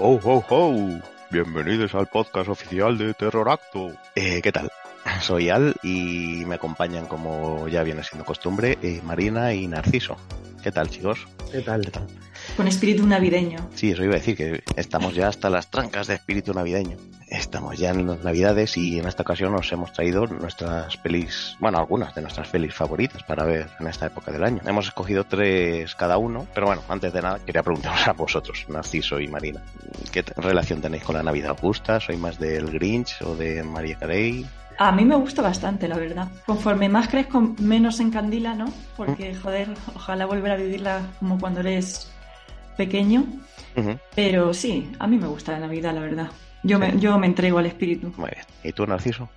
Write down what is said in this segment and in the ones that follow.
Ho, ho, ho. Bienvenidos al podcast oficial de Terror Acto. Eh, ¿Qué tal? Soy Al y me acompañan, como ya viene siendo costumbre, eh, Marina y Narciso. ¿Qué tal, chicos? ¿Qué tal? ¿Qué tal? Con espíritu navideño. Sí, eso iba a decir, que estamos ya hasta las trancas de espíritu navideño. Estamos ya en las navidades y en esta ocasión nos hemos traído nuestras pelis, bueno, algunas de nuestras pelis favoritas para ver en esta época del año. Hemos escogido tres cada uno, pero bueno, antes de nada quería preguntaros a vosotros, Narciso y Marina, ¿qué relación tenéis con la Navidad? ¿Os gusta? ¿Soy más del Grinch o de María Carey? A mí me gusta bastante, la verdad. Conforme más crezco, menos encandila, ¿no? Porque, joder, ojalá volver a vivirla como cuando eres pequeño. Pero sí, a mí me gusta la Navidad, la verdad. Yo, me, yo me entrego al espíritu. Muy bien. ¿Y tú, Narciso?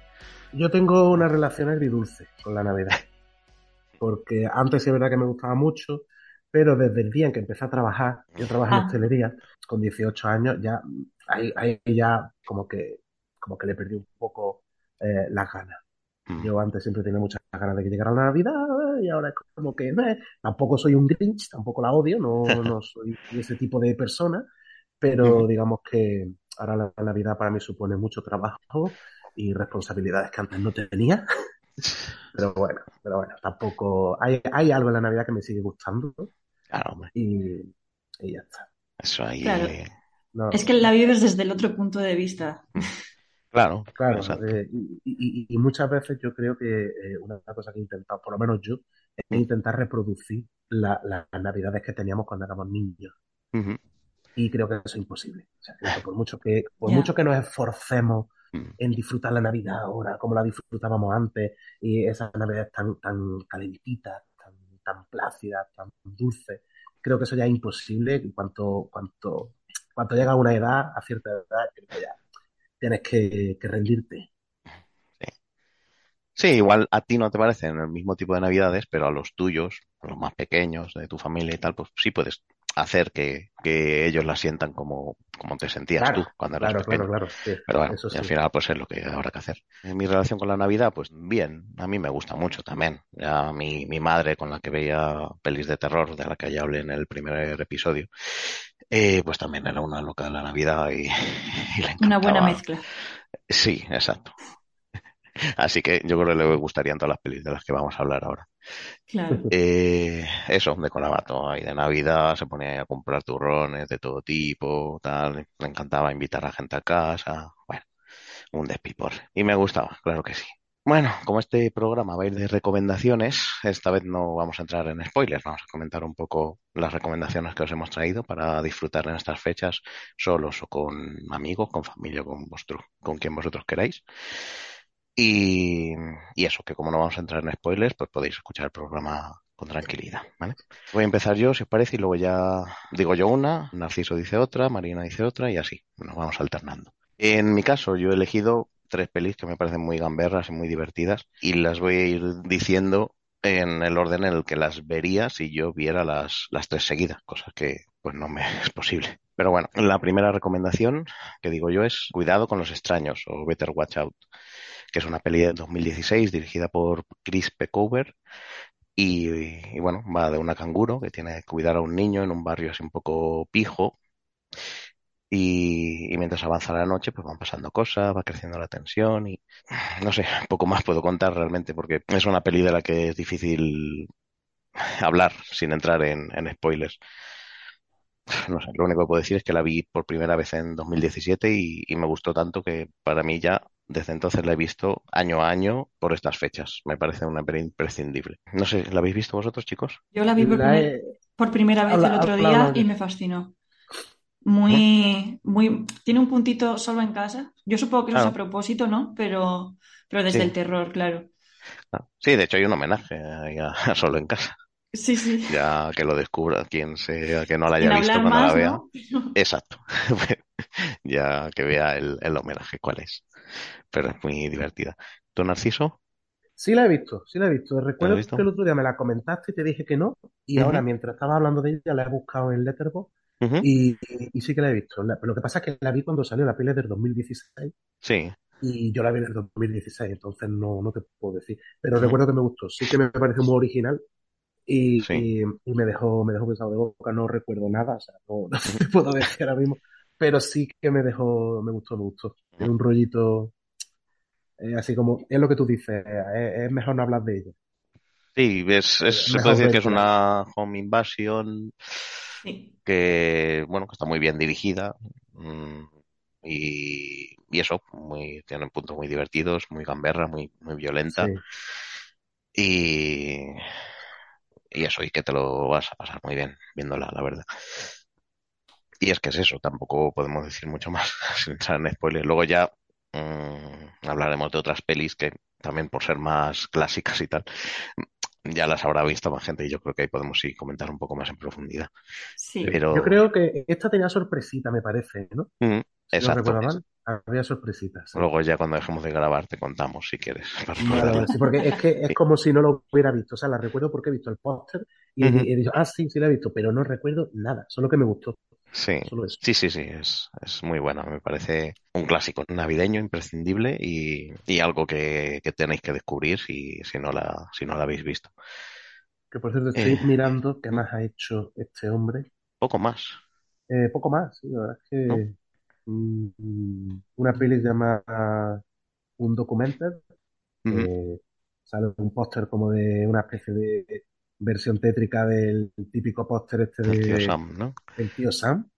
Yo tengo una relación agridulce con la Navidad. Porque antes es verdad que me gustaba mucho, pero desde el día en que empecé a trabajar, yo trabajo en Ah. hostelería, con 18 años, ya ahí, ahí ya como que, como que le perdí un poco eh, las ganas. Mm. Yo antes siempre tenía muchas ganas de que llegara la Navidad y ahora es como que eh, tampoco soy un Grinch, tampoco la odio, no, no soy ese tipo de persona, pero digamos que ahora la Navidad para mí supone mucho trabajo y responsabilidades que antes no tenía. Pero bueno, pero bueno, tampoco hay, hay algo en la Navidad que me sigue gustando Claro, hombre. y, y ya está. Eso ahí. Claro. eh, No, Es que la vives desde el otro punto de vista. Claro, Claro, eh, y, y- y muchas veces yo creo que eh, una cosa que he intentado, por lo menos yo, es Mm. intentar reproducir la- las navidades que teníamos cuando éramos niños. Ujú. Y creo que eso es imposible. O sea, creo que por mucho que, por mucho que nos esforcemos Mm. en disfrutar la Navidad ahora, como la disfrutábamos antes, y esas navidades tan, tan calentitas, tan, tan plácidas, tan dulces, creo que eso ya es imposible. Y cuanto, cuanto, cuanto llega a una edad, a cierta edad, creo que ya tienes que, que rendirte. Sí, igual a ti no te parecen el mismo tipo de navidades, pero a los tuyos, a los más pequeños de tu familia y tal, pues sí puedes hacer que, que ellos la sientan como, como te sentías Claro, tú cuando eras Claro, pequeño. claro, claro. sí, Pero bueno, eso y al sí. final pues es lo que habrá que hacer. En mi relación con la Navidad, pues bien, a mí me gusta mucho también. Ya mi, mi madre con la que veía pelis de terror, de la que ya hablé en el primer episodio, eh, pues también era una loca de la Navidad y, y le Una buena mezcla. Sí, exacto. Así que yo creo que le gustarían todas las pelis de las que vamos a hablar ahora. Claro. Eh, eso, decoraba todo ahí de Navidad, se ponía ahí a comprar turrones de todo tipo, tal. Le encantaba invitar a gente a casa. Bueno, un despipor. Y me gustaba, claro que sí. Bueno, como este programa va a ir de recomendaciones, esta vez no vamos a entrar en spoilers, vamos a comentar un poco las recomendaciones que os hemos traído para disfrutar en estas fechas solos o con amigos, con familia, con vosotros, con quien vosotros queráis. Y, eso, que como no vamos a entrar en spoilers, pues podéis escuchar el programa con tranquilidad, ¿vale? Voy a empezar yo, si os parece, y luego ya digo yo una, Narciso dice otra, Marina dice otra y así, nos vamos alternando. En mi caso, yo he elegido tres pelis que me parecen muy gamberras y muy divertidas y las voy a ir diciendo en el orden en el que las vería si yo viera las, las tres seguidas, cosa que pues no me es posible. Pero bueno, la primera recomendación que digo yo es Cuidado con los extraños o Better Watch Out, que es una peli de 2016 dirigida por Chris Peckover y, y, bueno, va de una canguro que tiene que cuidar a un niño en un barrio así un poco pijo y, mientras avanza la noche pues van pasando cosas, va creciendo la tensión y no sé, poco más puedo contar realmente porque es una peli de la que es difícil hablar sin entrar en, spoilers. No sé, lo único que puedo decir es que la vi por primera vez en 2017 y, y me gustó tanto que para mí ya desde entonces la he visto año a año por estas fechas. Me parece una peli imprescindible. No sé, ¿la habéis visto vosotros, chicos? Yo la vi por, La primer- he- por primera vez el otro día y me fascinó. Muy, muy, tiene un puntito solo en casa. Yo supongo que eso es a Claro. propósito, ¿no? Pero, pero desde Sí. el terror, claro. Ah, Sí, de hecho hay un homenaje a, a Solo en Casa. Sí, sí. Ya que lo descubra quien sea que no la Sin haya visto cuando la vea. ¿no? Exacto. ya que vea el, el homenaje cuál es. Pero es muy divertida. ¿Tú, Narciso? Sí la he visto, sí la he visto. Recuerdo visto? que el otro día me la comentaste y te dije que no, y ahora mientras estaba hablando de ella la he buscado en Letterboxd y, y sí que la he visto. La- lo que pasa es que la vi cuando salió la peli del 2016 Sí. y yo la vi en el 2016, entonces no, no te puedo decir. Pero recuerdo que me gustó, sí que me parece muy original y, Sí. y, y me dejó, me dejó pensado de boca, no recuerdo nada, o sea, no, no te puedo decir ahora mismo, pero sí que me dejó, me gustó, me gustó. Tiene un rollito, eh, así como, es lo que tú dices, es, mejor no hablar de ella. Sí, es, se puede decir que es una home invasion que, bueno, que está muy bien dirigida mm, y, y, eso, muy, tiene puntos muy divertidos, muy gamberra, muy, muy violenta. Y, y eso, y que te lo vas a pasar muy bien viéndola, la verdad. Y es que es eso, tampoco podemos decir mucho más sin entrar en spoilers. Luego ya mmm, hablaremos de otras pelis que también por ser más clásicas y tal, ya las habrá visto más gente y yo creo que ahí podemos sí comentar un poco más en profundidad. Sí. Pero... Yo creo que esta tenía sorpresita, me parece, ¿no? Mm, exacto. había sorpresitas. Luego ya cuando dejemos de grabar te contamos si quieres. sí, porque es que es como si no lo hubiera visto. O sea, la recuerdo porque he visto el póster y he dicho, ah, sí, sí la he visto, pero no recuerdo nada, solo que me gustó. Sí, sí, sí, sí, es, es, muy buena. Me parece un clásico navideño imprescindible y, y algo que, que, tenéis que descubrir si, si, no la, si no la habéis visto. Que por cierto, estoy eh. mirando qué más ha hecho este hombre. Poco más. Eh, poco más, sí, la verdad es que mm, una peli llamada Un Documental. sale un póster como de una especie de versión tétrica del típico póster este de... El tío Sam, ¿no? El tío Sam.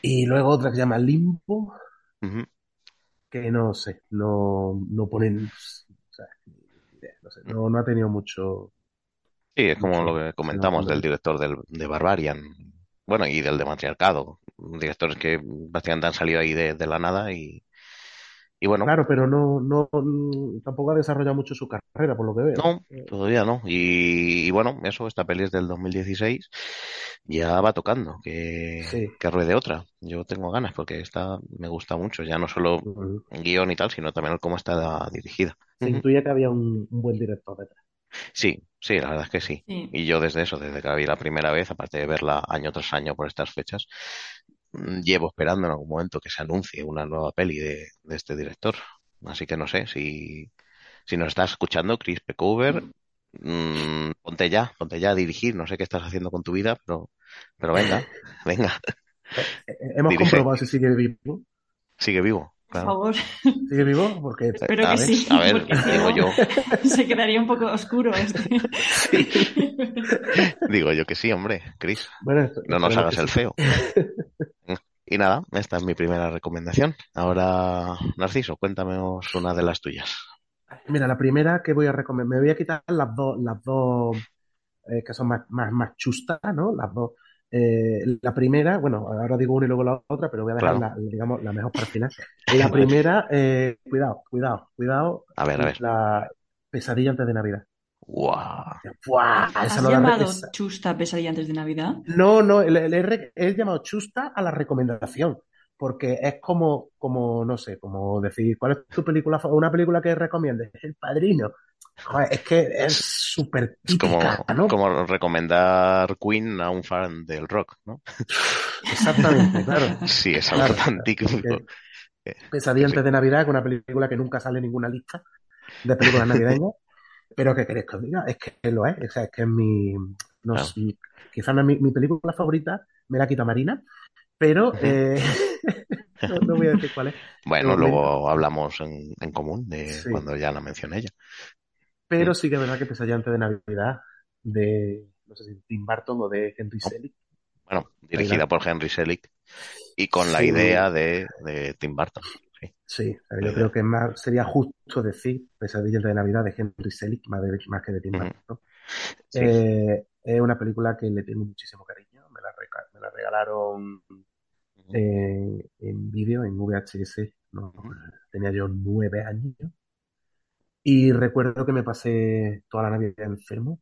Y luego otra que se llama Limbo, que no sé, no, no ponen... O sea, no, sé, no, no, ha tenido mucho... Sí, es como lo que comentamos del director del, de Barbarian, bueno, y del de Matriarcado, directores que básicamente han salido ahí de, de la nada y, y bueno. Claro, pero no, no, tampoco ha desarrollado mucho su carrera, por lo que veo. No, todavía no. Y, bueno, eso, esta peli es del 2016. Ya va tocando que, que ruede otra. Yo tengo ganas porque esta me gusta mucho. Ya no solo el guion y tal, sino también cómo está dirigida. Se intuía que había un, buen director detrás. Sí, sí, la verdad es que sí. Y yo desde eso, desde que la vi la primera vez, aparte de verla año tras año por estas fechas, llevo esperando en algún momento que se anuncie una nueva peli de, este director. Así que no sé, si, si nos estás escuchando, Chris Pecover, mmm, ponte ya, ponte ya a dirigir. No sé qué estás haciendo con tu vida, pero, pero venga, venga. Eh, eh, hemos comprobado si sigue vivo. Sigue vivo. Por favor. ¿Sigue vivo? Porque... Espero que sí. A ver, digo yo. Se quedaría un poco oscuro este. Digo yo que sí, hombre, Chris. no nos hagas el feo. Y nada, esta es mi primera recomendación. Ahora, Narciso, cuéntame una de las tuyas. Mira, la primera que voy a recomendar, me voy a quitar las dos, las dos eh, que son más, más, más chustas, ¿no? Las dos eh, la primera, bueno, ahora digo una y luego la otra, pero voy a dejar la, digamos, la mejor para el final. La primera, eh, cuidado, cuidado, cuidado. A ver, a ver. La pesadilla antes de Navidad. ¡Guau! ¿Has llamado Chusta pesadilla antes de Navidad? No, no, el, he llamado Chusta a la recomendación. Porque es como, como, no sé, como decir, ¿cuál es tu película, una película que recomiendes? El Padrino es que es súper típica, como, como recomendar Queen a un fan del rock, ¿no? Exactamente, claro. Sí, es algo tan típico. Pesadilla antes de Navidad, con una película que nunca sale en ninguna lista de películas navideñas. Pero ¿qué queréis que os diga? Es que lo es. O sea, es que es mi. No quizás no es mi, película favorita, me la quita Marina, pero eh, no, voy a decir cuál es. Bueno, luego hablamos en, en común de cuando ya la mencioné ella. Pero sí que es verdad que Pesadilla antes de Navidad de, no sé si Tim Burton o de Henry Selick. Bueno, dirigida por Henry Selick y con la idea de, de, Tim Burton. Sí, yo creo que más sería justo decir Pesadilla antes de Navidad de Henry Selick más, más que de Tim Burton. Eh, es una película que le tengo muchísimo cariño. Me la, me la regalaron eh, en vídeo, en VHS. No, tenía yo nueve años. Y recuerdo que me pasé toda la Navidad enfermo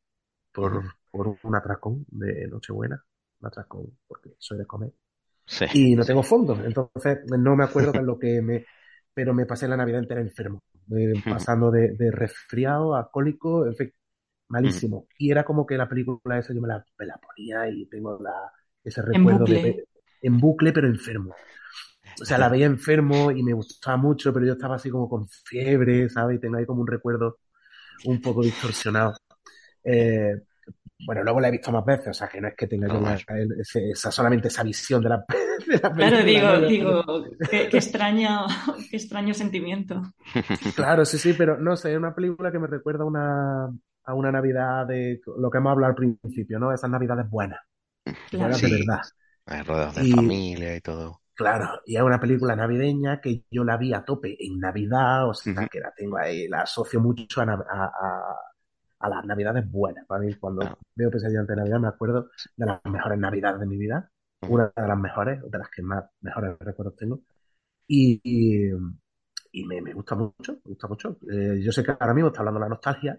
por, por un atracón de Nochebuena. Un atracón, porque soy de comer. Y no tengo fondos. Entonces, no me acuerdo de lo que me. Pero me pasé la Navidad entera enfermo. Eh, pasando de, de, resfriado a cólico, en fin, malísimo. Y era como que la película esa yo me la, me la ponía y tengo la, ese recuerdo de, en bucle, pero enfermo. O sea, la veía enfermo y me gustaba mucho, pero yo estaba así como con fiebre, ¿sabes? Y tengo ahí como un recuerdo un poco distorsionado. Eh, bueno, luego la he visto más veces, o sea, que no es que tenga yo esa, solamente esa visión de la, película. Claro, digo, digo, qué, extraño, qué extraño sentimiento. Claro, sí, sí, pero no sé, es una película que me recuerda una, a una Navidad de lo que hemos hablado al principio, ¿no? Esas Navidades buenas. Buenas de verdad. Rodeados de familia y todo. Claro, y es una película navideña que yo la vi a tope en Navidad, o sea, que la tengo ahí, la asocio mucho a, a, las Navidades buenas. Para mí, cuando ah. veo Pesadilla ante Navidad, me acuerdo de las mejores Navidades de mi vida, una de las mejores, de las que más mejores recuerdos tengo. Y, y, me, me, gusta mucho, me gusta mucho. Eh, yo sé que ahora mismo está hablando de la nostalgia,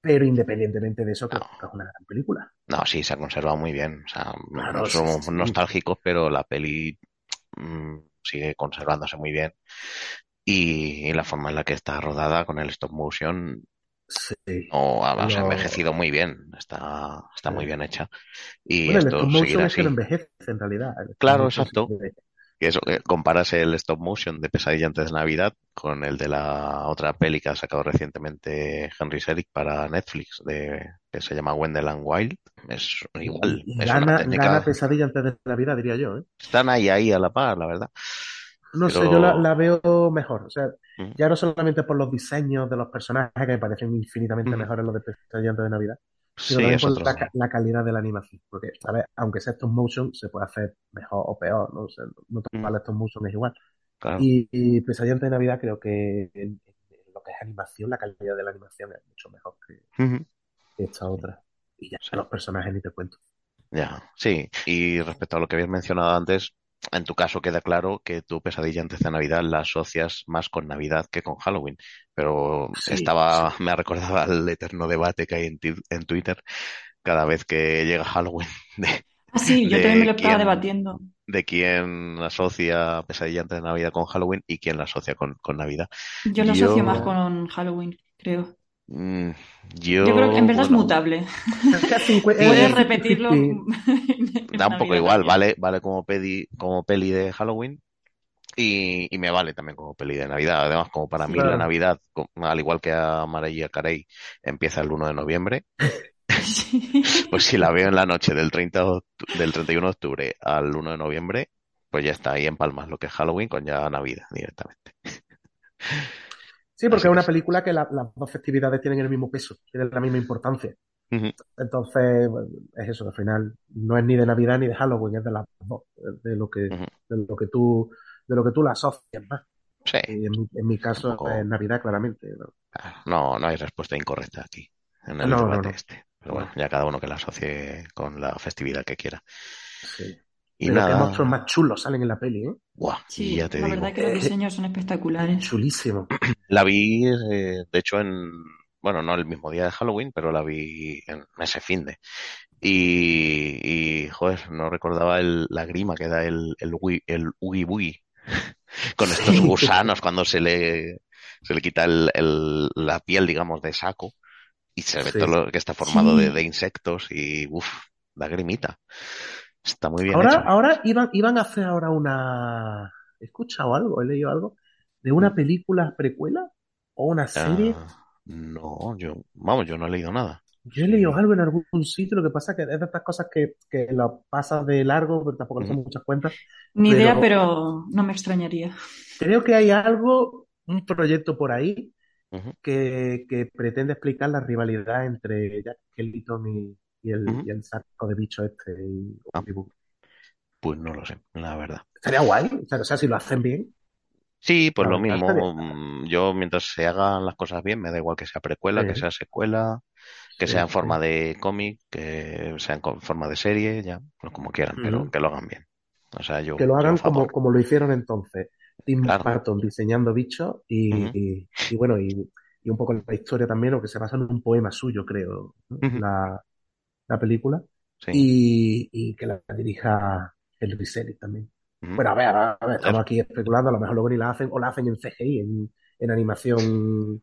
pero independientemente de eso, creo que es una gran película. No, sí, se ha conservado muy bien. O sea, no somos nostálgicos, pero la peli mm, sigue conservándose muy bien. Y, la forma en la que está rodada con el stop motion Sí. O ha envejecido muy bien, está, está muy bien hecha. Y bueno, esto el stop motion es que envejece en realidad. Claro, exacto. Y eso, que comparas el stop motion de Pesadilla antes de Navidad con el de la otra peli que ha sacado recientemente Henry Selick para Netflix, de, que se llama Wendell Wild. Es igual. Es gana, Pesadilla antes de Navidad, diría yo. ¿eh? Están ahí, ahí a la par, la verdad. No sé, yo la, veo mejor. O sea, ya no solamente por los diseños de los personajes que me parecen infinitamente mejores los de Pesadilla antes de Navidad, sino también por la, calidad de la animación. Porque, ver, aunque sea stop motion, se puede hacer mejor o peor, ¿no? O sea, no todo mm. stop motion es igual. Y, y Pesadilla de Navidad creo que en, lo que es animación, la calidad de la animación es mucho mejor que, esta otra. Y ya, los personajes ni te cuento. Ya, sí. Y respecto a lo que habías mencionado antes, en tu caso queda claro que tu pesadilla antes de Navidad la asocias más con Navidad que con Halloween. Pero estaba, me ha recordado al eterno debate que hay en, en, Twitter cada vez que llega Halloween. De, ah, sí, yo también me lo estaba debatiendo. De quién asocia pesadilla antes de Navidad con Halloween y quién la asocia con, con Navidad. Yo la asocio más con Halloween, creo. Mm, yo, creo que en verdad es mutable. Puedes repetirlo. da un poco igual, vale, vale como, peli, como peli de Halloween y, me vale también como peli de Navidad. Además, como para mí la Navidad, al igual que a María Carey, empieza el 1 de noviembre. pues si la veo en la noche del, 30 del 31 de octubre al 1 de noviembre, pues ya está ahí en palmas lo que es Halloween con ya Navidad directamente. Sí, porque es una película que las dos festividades tienen el mismo peso, tienen la misma importancia. Entonces, es eso, al final no es ni de Navidad ni de Halloween, es de las dos, de lo que, de lo que tú, de lo que tú la asocias más. Sí. Y en, mi, caso es Navidad, claramente. ¿no? no, hay respuesta incorrecta aquí, en el debate este. Pero bueno, ya cada uno que la asocie con la festividad que quiera. Sí. Y Pero nada. monstruos más chulos salen en la peli, ¿eh? sí, la verdad que los diseños son espectaculares. Chulísimo. La vi, eh, de hecho, en, bueno, no el mismo día de Halloween, pero la vi en ese fin de. Y, y joder, no recordaba el, la grima que da el, el, el ugi con estos gusanos cuando se le, se le quita el, el, la piel, digamos, de saco y se ve todo lo que está formado de, de, insectos y uff, da grimita. Está muy bien. Ahora, hecho. ahora iban, iban a hacer ahora una. ¿He escuchado algo? ¿He leído algo? ¿De una mm. película precuela? ¿O una serie? Ah, no, yo, vamos, yo no he leído nada. Yo he leído algo en algún sitio, lo que pasa es que es de estas cosas que, que lo pasas de largo, pero tampoco le son muchas cuentas. Ni idea, pero no me extrañaría. Creo que hay algo, un proyecto por ahí, que, que, pretende explicar la rivalidad entre Jack Skellington y, y el, y el saco de bicho este. Y, ah. Pues no lo sé, la verdad. Estaría guay, o sea, si lo hacen bien. Sí, pues lo mismo. Mm, yo, mientras se hagan las cosas bien, me da igual que sea precuela, que sea secuela, que sea en forma de cómic, que sea en forma de serie, ya, pues como quieran, pero que lo hagan bien. O sea, yo. Que lo hagan como, como lo hicieron entonces. Tim Burton diseñando bichos y, y, y, bueno, y, y, un poco la historia también, o que se basa en un poema suyo, creo. la, la película, y, y, que la dirija el Selick también. Bueno, a ver, a ver, estamos aquí especulando, a lo mejor luego ni la hacen, o la hacen en CGI, en, en animación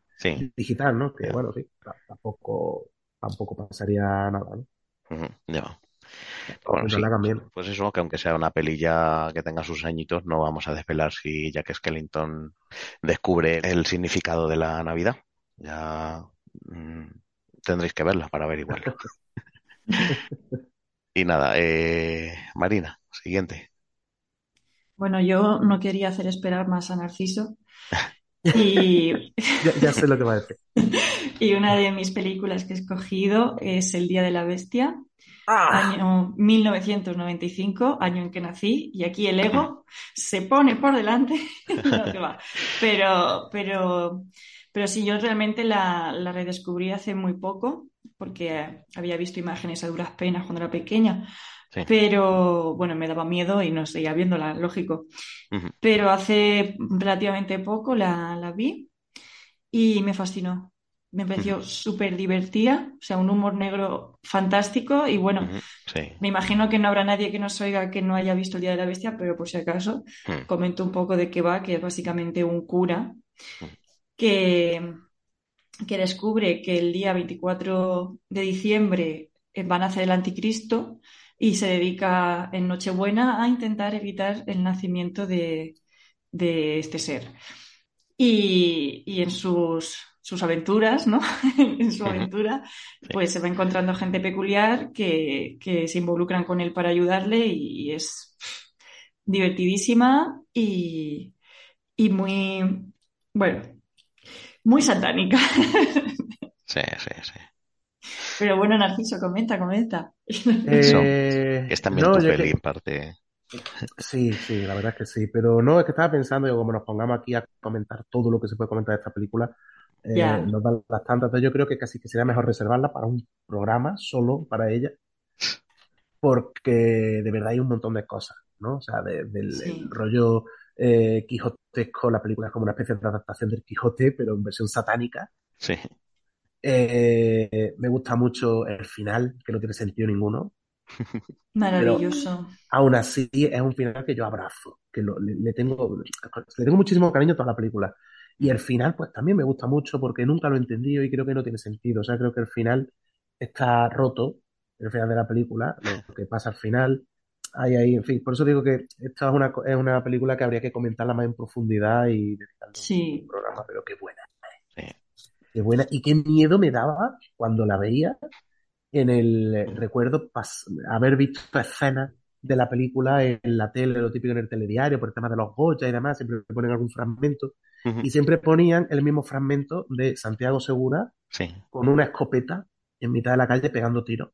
digital, ¿no? Que bueno, sí, tampoco, tampoco pasaría nada, ¿no? Ya. Bueno, sí, pues, pues eso, que aunque sea una pelilla que tenga sus añitos, no vamos a desvelar si Jack Skellington descubre el significado de la Navidad. Ya mmm, tendréis que verla para averiguarlo. y nada, eh, Marina, siguiente. Bueno, yo no quería hacer esperar más a Narciso. Y... ya, sé lo que va a decir. y una de mis películas que he escogido es El Día de la Bestia, ¡Ah! año 1995, año en que nací, y aquí el ego se pone por delante. Pero, pero, pero sí, yo realmente la, la redescubrí hace muy poco, porque había visto imágenes a duras penas cuando era pequeña. Pero bueno, me daba miedo y no seguía viéndola, lógico. Pero hace relativamente poco la, la, vi y me fascinó. Me pareció súper divertida, o sea, un humor negro fantástico y bueno, me imagino que no habrá nadie que nos oiga que no haya visto El Día de la Bestia, pero por si acaso comento un poco de qué va, que es básicamente un cura que, que descubre que el día 24 de diciembre eh, van a hacer el anticristo y se dedica en Nochebuena a intentar evitar el nacimiento de, este ser. Y, en sus, sus, aventuras, ¿no? en su aventura, pues se va encontrando gente peculiar que, se involucran con él para ayudarle y, es divertidísima y, y muy, bueno, muy satánica. Sí, sí, sí. Pero bueno, Narciso, comenta, comenta. Eh, es también tu peli en parte. Sí, sí, la verdad es que sí. Pero no, es que estaba pensando, yo como nos pongamos aquí a comentar todo lo que se puede comentar de esta película, eh, nos dan las tantas. yo creo que casi que sería mejor reservarla para un programa solo para ella. Porque de verdad hay un montón de cosas, ¿no? O sea, del rollo eh, quijotesco, la película es como una especie de adaptación del Quijote, pero en versión satánica. Sí. Eh, me gusta mucho el final, que no tiene sentido ninguno. Maravilloso. aún así, es un final que yo abrazo, que le, tengo, le tengo muchísimo cariño a toda la película. Y el final, pues también me gusta mucho porque nunca lo he entendido y creo que no tiene sentido. O sea, creo que el final está roto, el final de la película, lo que pasa al final. Hay ahí, en fin, por eso digo que esta es una, es una película que habría que comentarla más en profundidad y dedicarle sí. un programa, pero qué buena. Sí qué buena. Y qué miedo me daba cuando la veía en el eh, recuerdo haber visto escenas de la película en la tele, lo típico en el telediario, por el tema de los Goya y demás, siempre ponen algún fragmento. Y siempre ponían el mismo fragmento de Santiago Segura con una escopeta en mitad de la calle pegando tiros.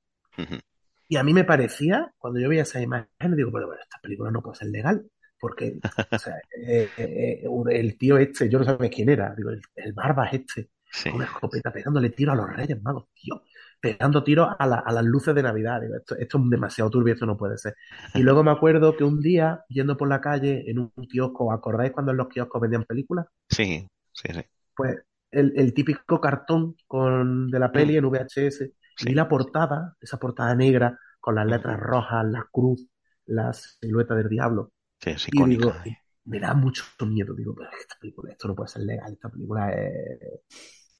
Y a mí me parecía, cuando yo veía esa imagen, digo, pero bueno, esta película no puede ser legal, porque o sea, eh, eh, el tío este, yo no sabía quién era, digo, el, el barba este, una escopeta pegándole tiro a los Reyes Magos, tío. Pegando tiro a, las luces de Navidad. esto, esto, es demasiado turbio, esto no puede ser. Y luego me acuerdo que un día, yendo por la calle en un kiosco, ¿acordáis cuando en los kioscos vendían películas? Sí, sí, sí. Pues el, típico cartón con, de la peli mm. en VHS y la portada, esa portada negra con las letras rojas, la cruz, la silueta del diablo. Sí, es y digo, me da mucho miedo. Digo, pero esta película, esto no puede ser legal, esta película es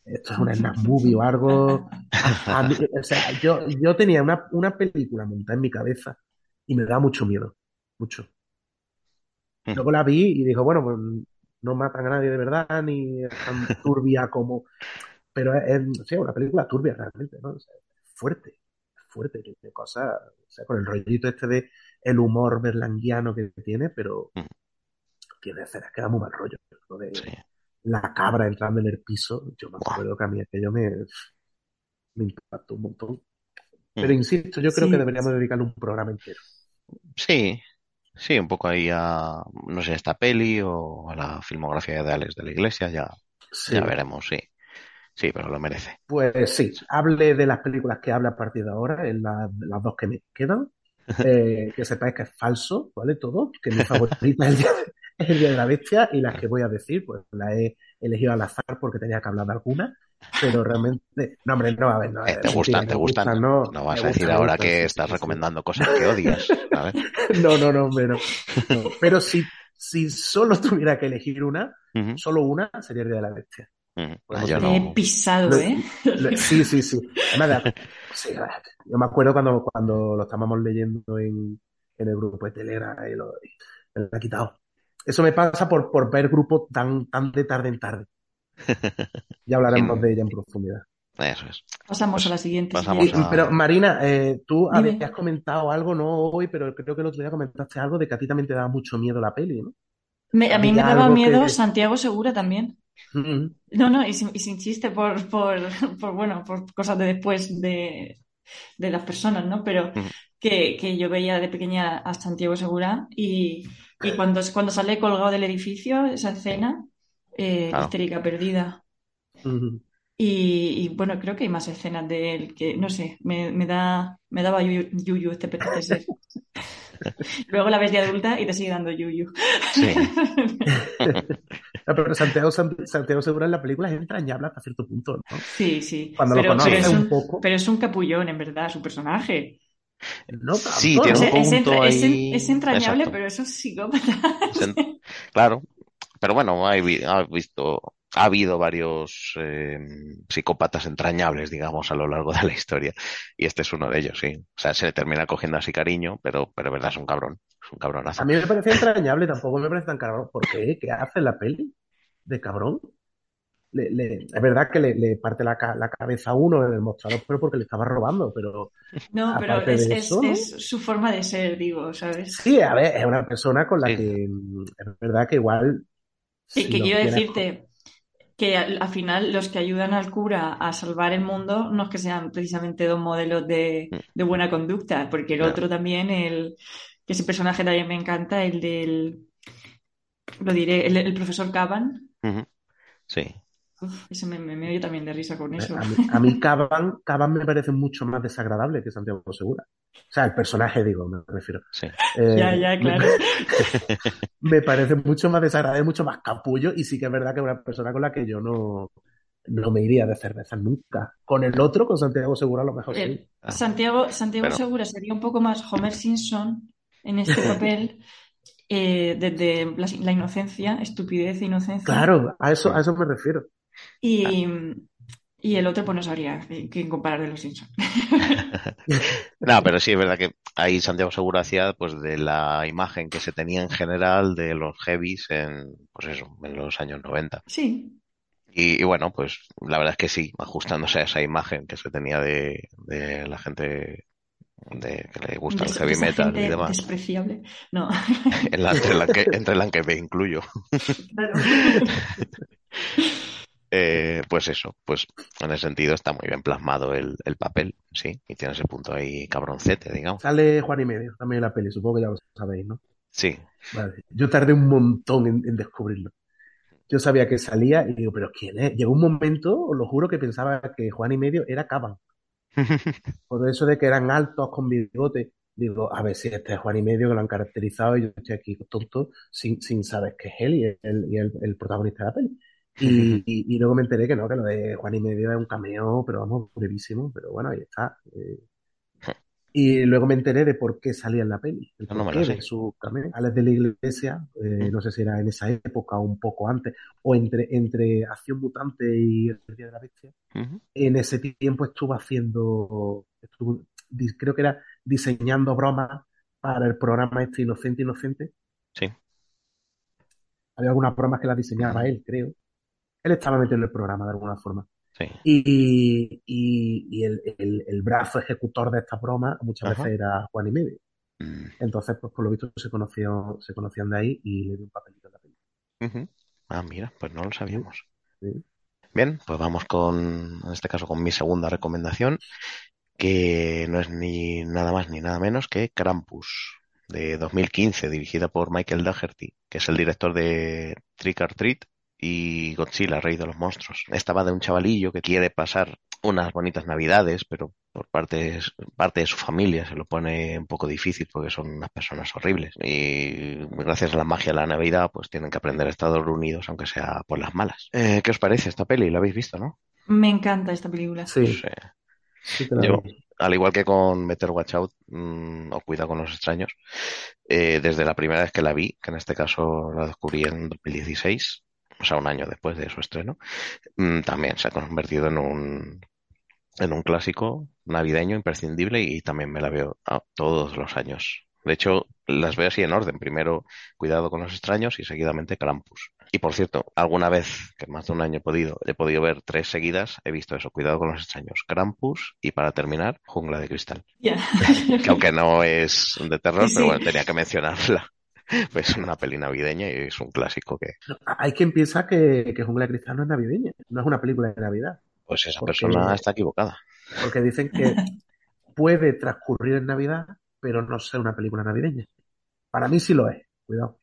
esto es una snap movie o algo. o sea, yo, yo tenía una, una película montada en mi cabeza y me da mucho miedo. Mucho. Hmm. Luego la vi y dijo, bueno, pues no matan a nadie de verdad, ni es tan turbia como. Pero es, sí, una película turbia realmente, ¿no? Fuerte, fuerte, tiene cosas, o sea, con el rollito este de el humor berlanguiano que tiene, pero hmm. tiene escenas que da muy mal rollo. De, la cabra entrando en el piso, yo me acuerdo que a mí aquello me, me impactó un montón. Pero mm. insisto, yo creo que deberíamos dedicarle un programa entero. Sí, sí, un poco ahí a, no sé, a esta peli o a la filmografía de Alex de la Iglesia, ya, ya veremos, sí. Sí, pero lo merece. Pues sí, hable de las películas que hable a partir de ahora, en las dos que me quedan. Eh, que sepáis que es falso, ¿vale? Todo, que mi favorita es el día de la bestia y las que voy a decir, pues las he elegido al azar porque tenía que hablar de alguna, pero realmente, no hombre, no, a ver, no. Eh, te gustan, te gustan. no, no, vas a decir ahora que estás recomendando cosas que odias, ¿sabes? no, no, no, pero, pero si, si solo tuviera que elegir una, solo una sería el día de la bestia. Pues yo He pisado, ¿eh? sí, sí, sí. sí. Yo me acuerdo cuando, cuando lo estábamos leyendo en, en el grupo de Telera y lo, y me lo ha quitado. Eso me pasa por, por ver grupos tan, tan de tarde en tarde. Ya hablaremos de ella en profundidad. Eso es. Pasamos Pues a la siguiente. pasamos siguiente. a- Pero Marina, eh, tú Dime. habías comentado algo, no hoy, pero creo que el otro día comentaste algo de que a ti también te daba mucho miedo la peli, ¿no? Me- a mí me daba miedo que- Santiago Segura también. Mm, No, no, y sin, y sin chiste por, por, por, bueno, por cosas de después de, de las personas, ¿no? Pero Ujú. que, que yo veía de pequeña a Santiago Segura y, y cuando, cuando sale colgado del edificio, esa escena, eh, Claro. histérica perdida. mm. Y, y, bueno, creo que hay más escenas de él que, no sé, me, me da, me daba yuyu, este ser. Luego la ves de adulta y te sigue dando yuyu. Sí. Ah, Pero Santiago, Santiago Segura en la película es entrañable hasta cierto punto, ¿no? Sí, sí. Cuando lo pero, conoces pero es un un, poco. pero es un capullón, en verdad, su personaje. No Sí, tiene Es, un es punto es ahí- es entrañable, Exacto. pero es un psicópata. Claro, pero bueno, has visto, ha habido varios eh, psicópatas entrañables, digamos, a lo largo de la historia, y este es uno de ellos, sí. O sea, se le termina cogiendo así cariño, pero, pero verdad es un cabrón, es un cabronazo. A mí me parece entrañable, tampoco me parece tan cabrón. ¿Por qué? ¿Qué hace la peli? ¿De cabrón? Le- le- es verdad que le, le parte la, ca- la cabeza a uno en el mostrador, pero porque le estaba robando, pero No, pero es, de es- eso, ¿no? es su forma de ser, digo, ¿sabes? sí, a ver, es una persona con la Sí. que mm, es verdad que igual Y si que quiero quieres- decirte que al, al final los que ayudan al cura a salvar el mundo no es que sean precisamente dos modelos de, de buena conducta, porque el Claro. otro también, el, que ese personaje también me encanta, el del, lo diré, el, el profesor Caban. Sí, Uf, ese me, me, me oye también de risa con eso. A mí, a mí Caban, Caban me parece mucho más desagradable que Santiago Segura. O sea, el personaje, digo, me refiero. sí. Eh, Ya, ya, me- claro. Me, parece mucho más desagradable, mucho más capullo, y sí que es verdad que es una persona con la que yo no, no me iría de cerveza nunca. Con el otro, con Santiago Segura, a lo mejor sí. El- Ah. Santiago, Santiago Pero- Segura sería un poco más Homer Simpson en este papel, eh, desde la, la inocencia, estupidez e inocencia. Claro, a eso, a eso me refiero. Y, y el otro, pues no sabría quién comparar de los Simpsons. No, pero sí es verdad que ahí Santiago Segura hacía pues de la imagen que se tenía en general de los heavies en, pues eso, en los años 90. Sí, Y, y bueno, pues la verdad es que sí, ajustándose a esa imagen que se tenía de, de la gente de, que le gusta de el heavy metal y gente demás. despreciable. No, En la- entre, la que, entre la que me incluyo. claro. Eh, pues eso, pues en ese sentido está muy bien plasmado el, el papel, sí, y tiene ese punto ahí cabroncete, digamos. Sale Juan y Medio también la peli, supongo que ya lo sabéis, ¿no? Sí, Vale. Yo tardé un montón en, en descubrirlo. Yo sabía que salía y digo, ¿pero quién es? Llegó un momento, os lo juro, que pensaba que Juan y Medio era Caban. Por eso de que eran altos con bigote. Digo, a ver si este es Juan y Medio que lo han caracterizado y yo estoy aquí tonto sin, sin saber que es él y, el, y el, el protagonista de la peli. Y, y, y luego me enteré que no, que lo de Juan y Medio es un cameo, pero vamos, brevísimo, pero bueno, ahí está. Eh, y luego me enteré de por qué salía en la peli, el No me lo sé. de su cameo. Alex de la Iglesia, eh, no sé si era en esa época o un poco antes, o entre, entre Acción Mutante y El Día de la Bestia, en ese tiempo estuvo haciendo, estuvo, creo que era diseñando bromas para el programa este Inocente Inocente. Sí. Había algunas bromas que las diseñaba él, creo. Él estaba metido en el programa de alguna forma. sí. Y, y, y el, el- el brazo ejecutor de estas bromas muchas Ajá. veces era Juan y Medio. Mm, Entonces, pues por lo visto se conoció, se conocían de ahí y le dio un papelito en la película. Ah, mira, pues no lo sabíamos. Sí. Bien, pues vamos con, en este caso, con mi segunda recomendación, que no es ni nada más ni nada menos que Krampus, de 2015, dirigida por Michael Dougherty, que es el director de Trick or Treat y Godzilla, Rey de los Monstruos. Esta va de un chavalillo que quiere pasar unas bonitas navidades, pero por parte, parte de su familia se lo pone un poco difícil porque son unas personas horribles. Y gracias a la magia de la Navidad, pues tienen que aprender a Estados Unidos, aunque sea por las malas. Eh, ¿qué os parece esta peli? ¿La habéis visto, no? Me encanta esta película. Sí, Sí. Yo, al igual que con Better Watch Out mm, o Cuidado con los extraños, eh, desde la primera vez que la vi, que en este caso la descubrí en 2016, o sea, un año después de su estreno, mm, también se ha convertido en un, en un clásico navideño imprescindible y también me la veo todos los años. De hecho, las veo así en orden. Primero, Cuidado con los extraños y seguidamente Krampus. Y por cierto, alguna vez, que más de un año he podido, he podido ver tres seguidas, he visto eso, Cuidado con los extraños, Krampus y para terminar, Jungla de Cristal. que aunque no es de terror, pero bueno, tenía que mencionarla. Pues es una peli navideña y es un clásico que... Hay quien piensa que, que Jungla de Cristal no es navideña, no es una película de Navidad. Pues esa persona está equivocada. Porque dicen que puede transcurrir en Navidad, pero no ser una película navideña. Para mí sí lo es, cuidado.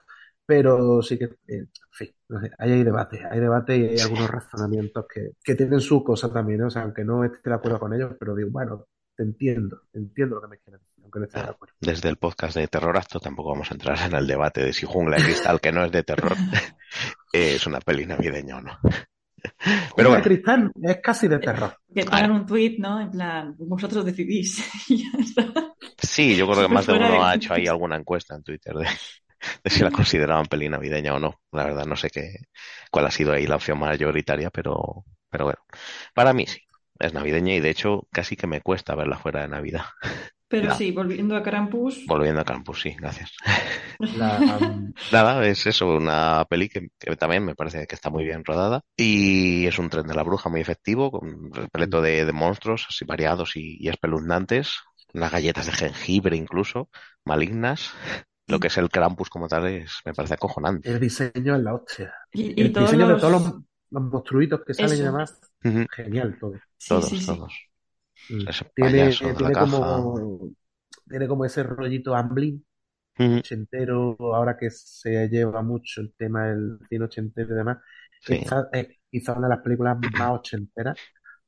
Pero sí que, eh, en fin, ahí hay debate, hay debate y hay algunos razonamientos que, que tienen su cosa también, o sea, aunque no esté de acuerdo con ellos, pero digo, bueno, te entiendo, entiendo lo que me quieren no acuerdo. Desde el podcast de Terror Acto tampoco vamos a entrar en el debate de si Jungla de Cristal, que no es de terror, es una peli navideña o no. Pero bueno. Cristal es casi de terror. Que pongan un tweet, ¿no? En plan, vosotros decidís. sí, yo creo que más de uno ha hecho ahí alguna encuesta en Twitter de, de si la consideraban peli navideña o no. La verdad no sé qué, cuál ha sido ahí la opción mayoritaria, pero, pero bueno, para mí sí, es navideña y de hecho casi que me cuesta verla fuera de Navidad. Pero sí, volviendo a Krampus. Volviendo a Krampus, sí, gracias. Nada, es eso, una peli que, también me parece que está muy bien rodada y es un tren de la bruja muy efectivo, con repleto de, de monstruos así variados y, y espeluznantes, unas galletas de jengibre incluso, malignas lo que es el Krampus como tal es, me parece acojonante. El diseño es la hostia. Y, el diseño de todos los, monstruitos que salen y demás, genial todo. todos, todos. Mm. Tiene, tiene como, tiene como ese rollito Amblin, ochentero, ahora que se lleva mucho el tema del cine ochentero y demás. Quizás es quizá una de las películas más ochenteras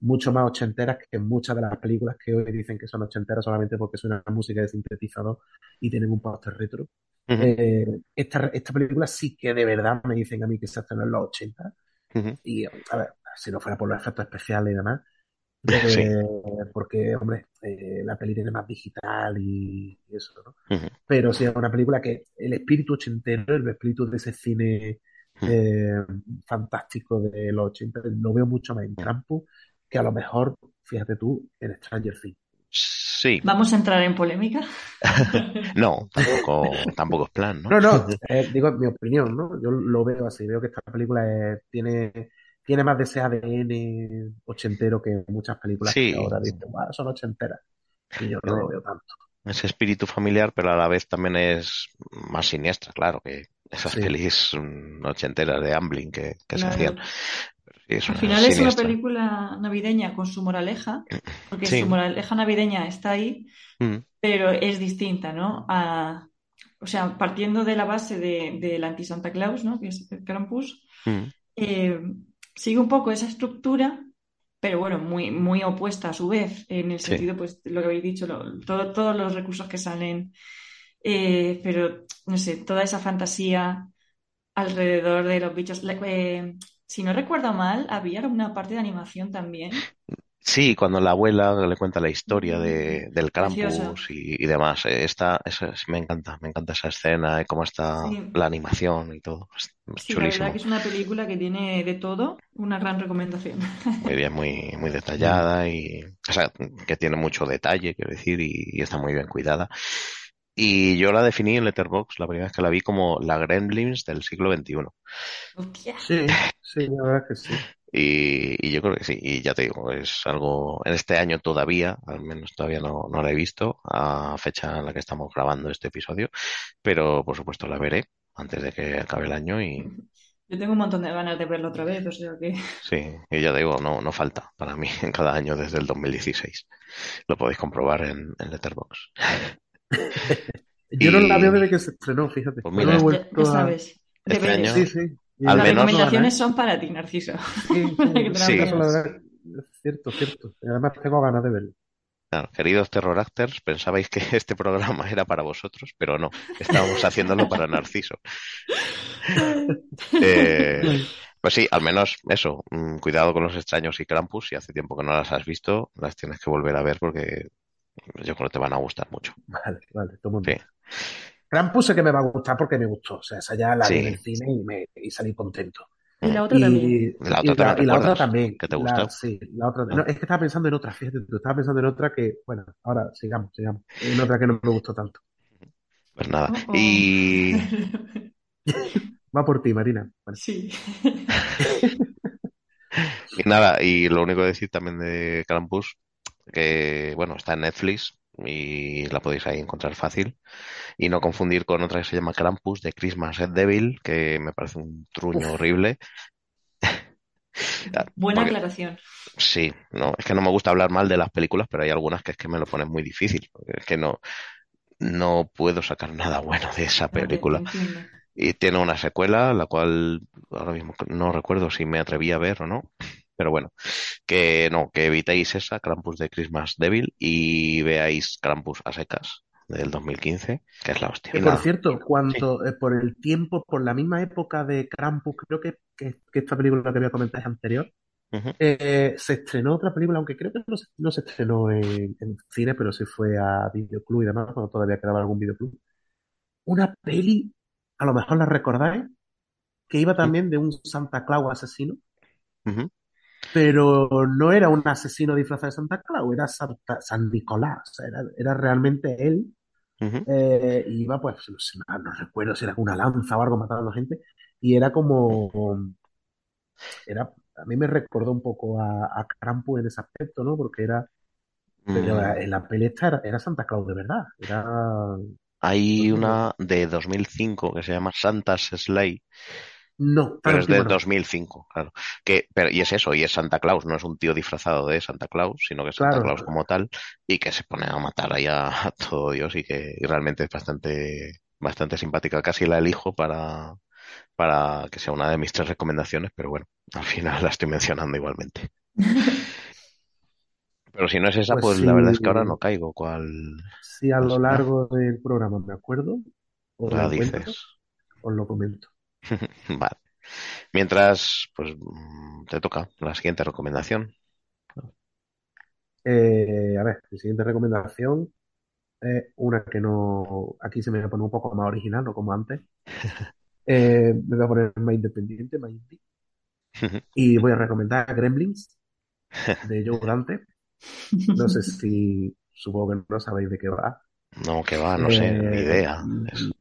mucho más ochenteras que muchas de las películas que hoy dicen que son ochenteras solamente porque suena música de sintetizador y tienen un póster retro. eh, esta, esta película sí que de verdad me dicen a mí que se estrenó en los 80. Y a ver, si no fuera por los efectos especiales y demás, eh, porque, hombre, eh, la peli tiene más digital y, eso, ¿no? Pero sí es una película que el espíritu ochentero, el espíritu de ese cine eh, fantástico de los 80, lo veo mucho más en campo que a lo mejor, fíjate tú, en Stranger Things. Sí. ¿Vamos a entrar en polémica? no, tampoco, tampoco es plan, ¿no? No, no, eh, digo mi opinión, ¿no? Yo lo veo así, veo que esta película tiene, tiene más de ese ADN ochentero que muchas películas que ahora dicen, son ochenteras. Y yo no lo veo tanto. Ese espíritu familiar, pero a la vez también es más siniestra, claro, que esas pelis ochenteras de Amblin que, se hacían. Al final es una película navideña con su moraleja, porque su moraleja navideña está ahí, mm. pero es distinta, ¿no? o sea, partiendo de la base de, del anti-Santa Claus, ¿no? Que es Krampus, mm. eh, sigue un poco esa estructura, pero bueno, muy, muy opuesta a su vez, en el sentido, pues, lo que habéis dicho, todos los recursos que salen, eh, pero, no sé, toda esa fantasía alrededor de los bichos. Eh, si no recuerdo mal, había una parte de animación también. Sí, cuando la abuela le cuenta la historia de, del Krampus y, demás. Eh, esta, me encanta, me encanta esa escena y cómo está la animación y todo. sí, la verdad que es una película que tiene de todo, una gran recomendación. Muy bien, muy, muy detallada y, o sea, que tiene mucho detalle, quiero decir, y está muy bien cuidada. Y yo la definí en Letterboxd, la primera vez que la vi, como la Gremlins del siglo XXI. Sí, sí, la verdad que sí. Y, yo creo que sí, y ya te digo, es algo en este año todavía, al menos todavía no, no la he visto a fecha en la que estamos grabando este episodio, pero por supuesto la veré antes de que acabe el año y... Yo tengo un montón de ganas de verlo otra vez, o sea que... Sí, y ya digo, no, no falta para mí en cada año desde el 2016. Lo podéis comprobar en, en Letterboxd. Yo no la veo desde que se estrenó, fíjate. Pues mira, ya, sabes. Este año, sí, sí. Las recomendaciones son para ti, Narciso. Sí, sí. es cierto, cierto. Además tengo ganas de verlo. Claro, queridos terror actors, pensabais que este programa era para vosotros, pero no, estábamos haciéndolo para Narciso. eh, pues sí, al menos eso, mm, cuidado con los extraños y Krampus, si hace tiempo que no las has visto, las tienes que volver a ver porque yo creo que te van a gustar mucho. Vale, vale, tomo sí. Krampus sé que me va a gustar porque me gustó. O sea, esa ya la vi en el cine y, me, y salí contento. Y la otra también. La otra, y la, y la otra también. ¿Que te gustó? sí, la otra. No. es que estaba pensando en otra, fíjate, tú estaba pensando en otra que, bueno, ahora sigamos, sigamos. En otra que no me gustó tanto. Pues nada. Oh, oh. Y. Va por ti, Marina. Sí. y nada, y lo único que decir también de Krampus, que bueno, está en Netflix y la podéis ahí encontrar fácil. Y no confundir con otra que se llama Krampus de Christmas Red Devil, que me parece un truño horrible. Buena aclaración. Sí, no, es que no me gusta hablar mal de las películas, pero hay algunas que es que me lo ponen muy difícil. Es que no, no puedo sacar nada bueno de esa película. Y tiene una secuela, la cual ahora mismo no recuerdo si me atreví a ver o no. Pero bueno, que no, que evitéis esa, Krampus de Christmas Devil, y veáis Krampus a secas del 2015, que es la hostia. Y por cierto, cuando eh, por el tiempo, por la misma época de Krampus, creo que, que, esta película que voy a comentar es anterior, eh, se estrenó otra película, aunque creo que no se, estrenó en, cine, pero sí fue a videoclub y demás, cuando todavía quedaba algún videoclub. Una peli, a lo mejor la recordáis, que iba también de un Santa Claus asesino, pero no era un asesino disfrazado de Santa Claus, era San Nicolás, era, era realmente él. Eh, iba, pues, no, recuerdo si era una lanza o algo matando a gente, y era como. Era a mí me recordó un poco a, a Krampus en ese aspecto, ¿no? Porque era. Pero en la peli era, Santa Claus de verdad. Era. Hay una de 2005 que se llama Santa's Sleigh. No, pero es de 2005, claro. Que, pero, y es eso, y es Santa Claus, no es un tío disfrazado de Santa Claus, sino que es Santa Claus como tal, y que se pone a matar ahí a, todo Dios y que realmente es bastante, bastante simpática. Casi la elijo para, para que sea una de mis tres recomendaciones, pero bueno, al final la estoy mencionando igualmente. Pero si no es esa, pues, pues la verdad es que ahora no caigo. ¿Cuál? Si a lo largo del programa me acuerdo, os la dices. os lo comento. vale. Mientras, pues mm, te toca la siguiente recomendación. Eh, a ver, mi siguiente recomendación es una que no. Aquí se me va a poner un poco más original, no como antes. Eh, me voy a poner más independiente, más indie. Y voy a recomendar Gremlins de Joe Dante. No sé si, supongo que no sabéis de qué va. No, que va, no sé, ni eh,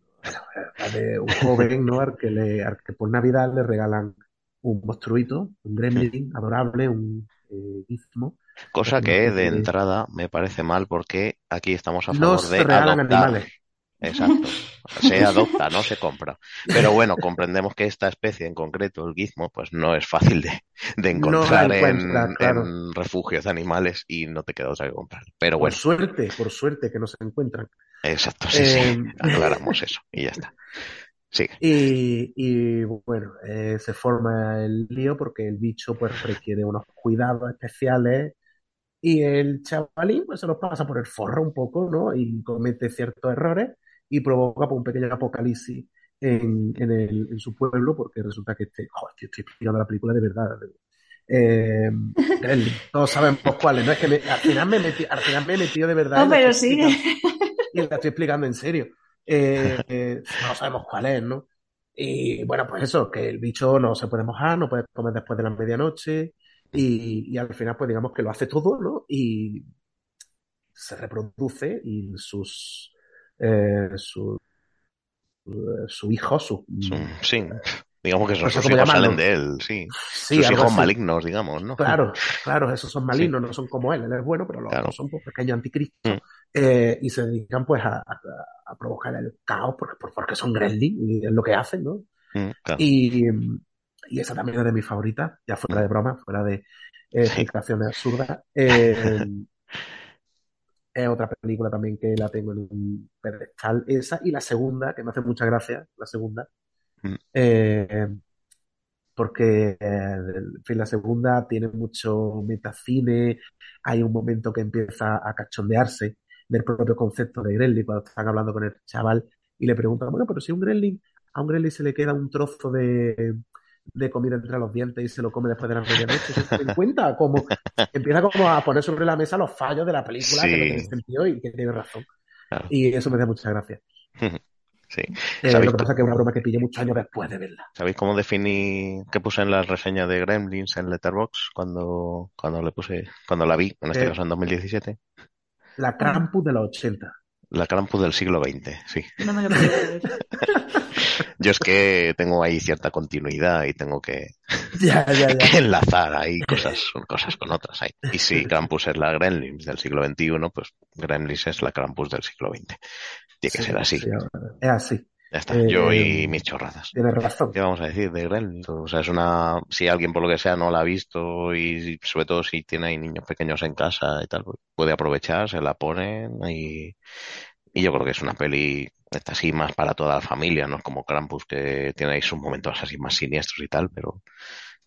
de un joven, ¿no? Al que, le, al que por Navidad le regalan un monstruito, un gremlin adorable, un eh, gizmo. Cosa que de entrada me parece mal porque aquí estamos a favor de regalan animales. Exacto. Se adopta, no se compra. Pero bueno, comprendemos que esta especie en concreto, el gizmo, pues no es fácil de, encontrar en, refugios de animales y no te queda otra que comprar. Pero bueno. Por suerte, por suerte que no se encuentran. Exacto, sí, sí. Eh, Aclaramos eso y ya está. Sí. Y, bueno, eh, se forma el lío porque el bicho pues requiere unos cuidados especiales y el chavalín pues se lo pasa por el forro un poco, ¿no? Y comete ciertos errores y provoca pues, un pequeño apocalipsis en, en, el, en, su pueblo, porque resulta que este, joder, estoy explicando la película de verdad. Eh, todos sabemos cuál ¿no? Es que al, final me metí, al final me he metido de verdad. No, pero sí. Y la estoy explicando en serio. Eh, eh, no sabemos cuál es, ¿no? Y bueno, pues eso, que el bicho no se puede mojar, no puede comer después de la medianoche, y, y al final, pues digamos que lo hace todo, ¿no? Y se reproduce y sus eh, su, su hijo, su... sí, digamos que esos, hijos salen de él, sí. Sus hijos malignos, digamos, ¿no? Claro, claro, esos son malignos, no son como él, él es bueno, pero los otros son pues, pequeños anticristos. Mm. Eh, y se dedican pues a, a, provocar el caos porque, porque son gremlins y es lo que hacen, ¿no? Mm, y, y, esa también es de mis favoritas, ya fuera de broma, fuera de eh, explicaciones absurdas. Eh, es otra película también que la tengo en un pedestal. Esa y la segunda, que me hace mucha gracia, la segunda. Mm. Eh, porque en fin, la segunda tiene mucho metacine, hay un momento que empieza a cachondearse del propio concepto de Gremlin cuando están hablando con el chaval y le preguntan, bueno, pero si un Gremlin, a un Gremlin se le queda un trozo de, de comida entre los dientes y se lo come después de la medianoche. ¿Se en cuenta? Como, empieza como a poner sobre la mesa los fallos de la película que no tiene sentido y que tiene razón. Y eso me da mucha gracia. Sí. Eh, lo que pasa es que es una broma que pillé muchos años después de verla. ¿Sabéis cómo definí que puse en la reseña de Gremlins en Letterboxd cuando, cuando le puse, cuando la vi, en este eh, caso en 2017? La Krampus de los 80. La Krampus del siglo XX, sí. No me lo puedo creer. Yo es que tengo ahí cierta continuidad y tengo que, Ya, ya, ya. que enlazar ahí cosas, cosas con otras ahí. Y si Krampus es la Gremlins del siglo XXI, pues Gremlins es la Krampus del siglo XX. Tiene que Sí, ser así. sí, es así. Ya está. Eh, Yo y mis chorradas. Tienes razón. ¿Qué vamos a decir de Gremlins? O sea, es una, si alguien por lo que sea no la ha visto y sobre todo si tiene ahí niños pequeños en casa y tal, pues puede aprovechar, se la ponen y, y yo creo que es una peli esta así más para toda la familia, no es como Krampus que tiene ahí sus momentos así más siniestros y tal, pero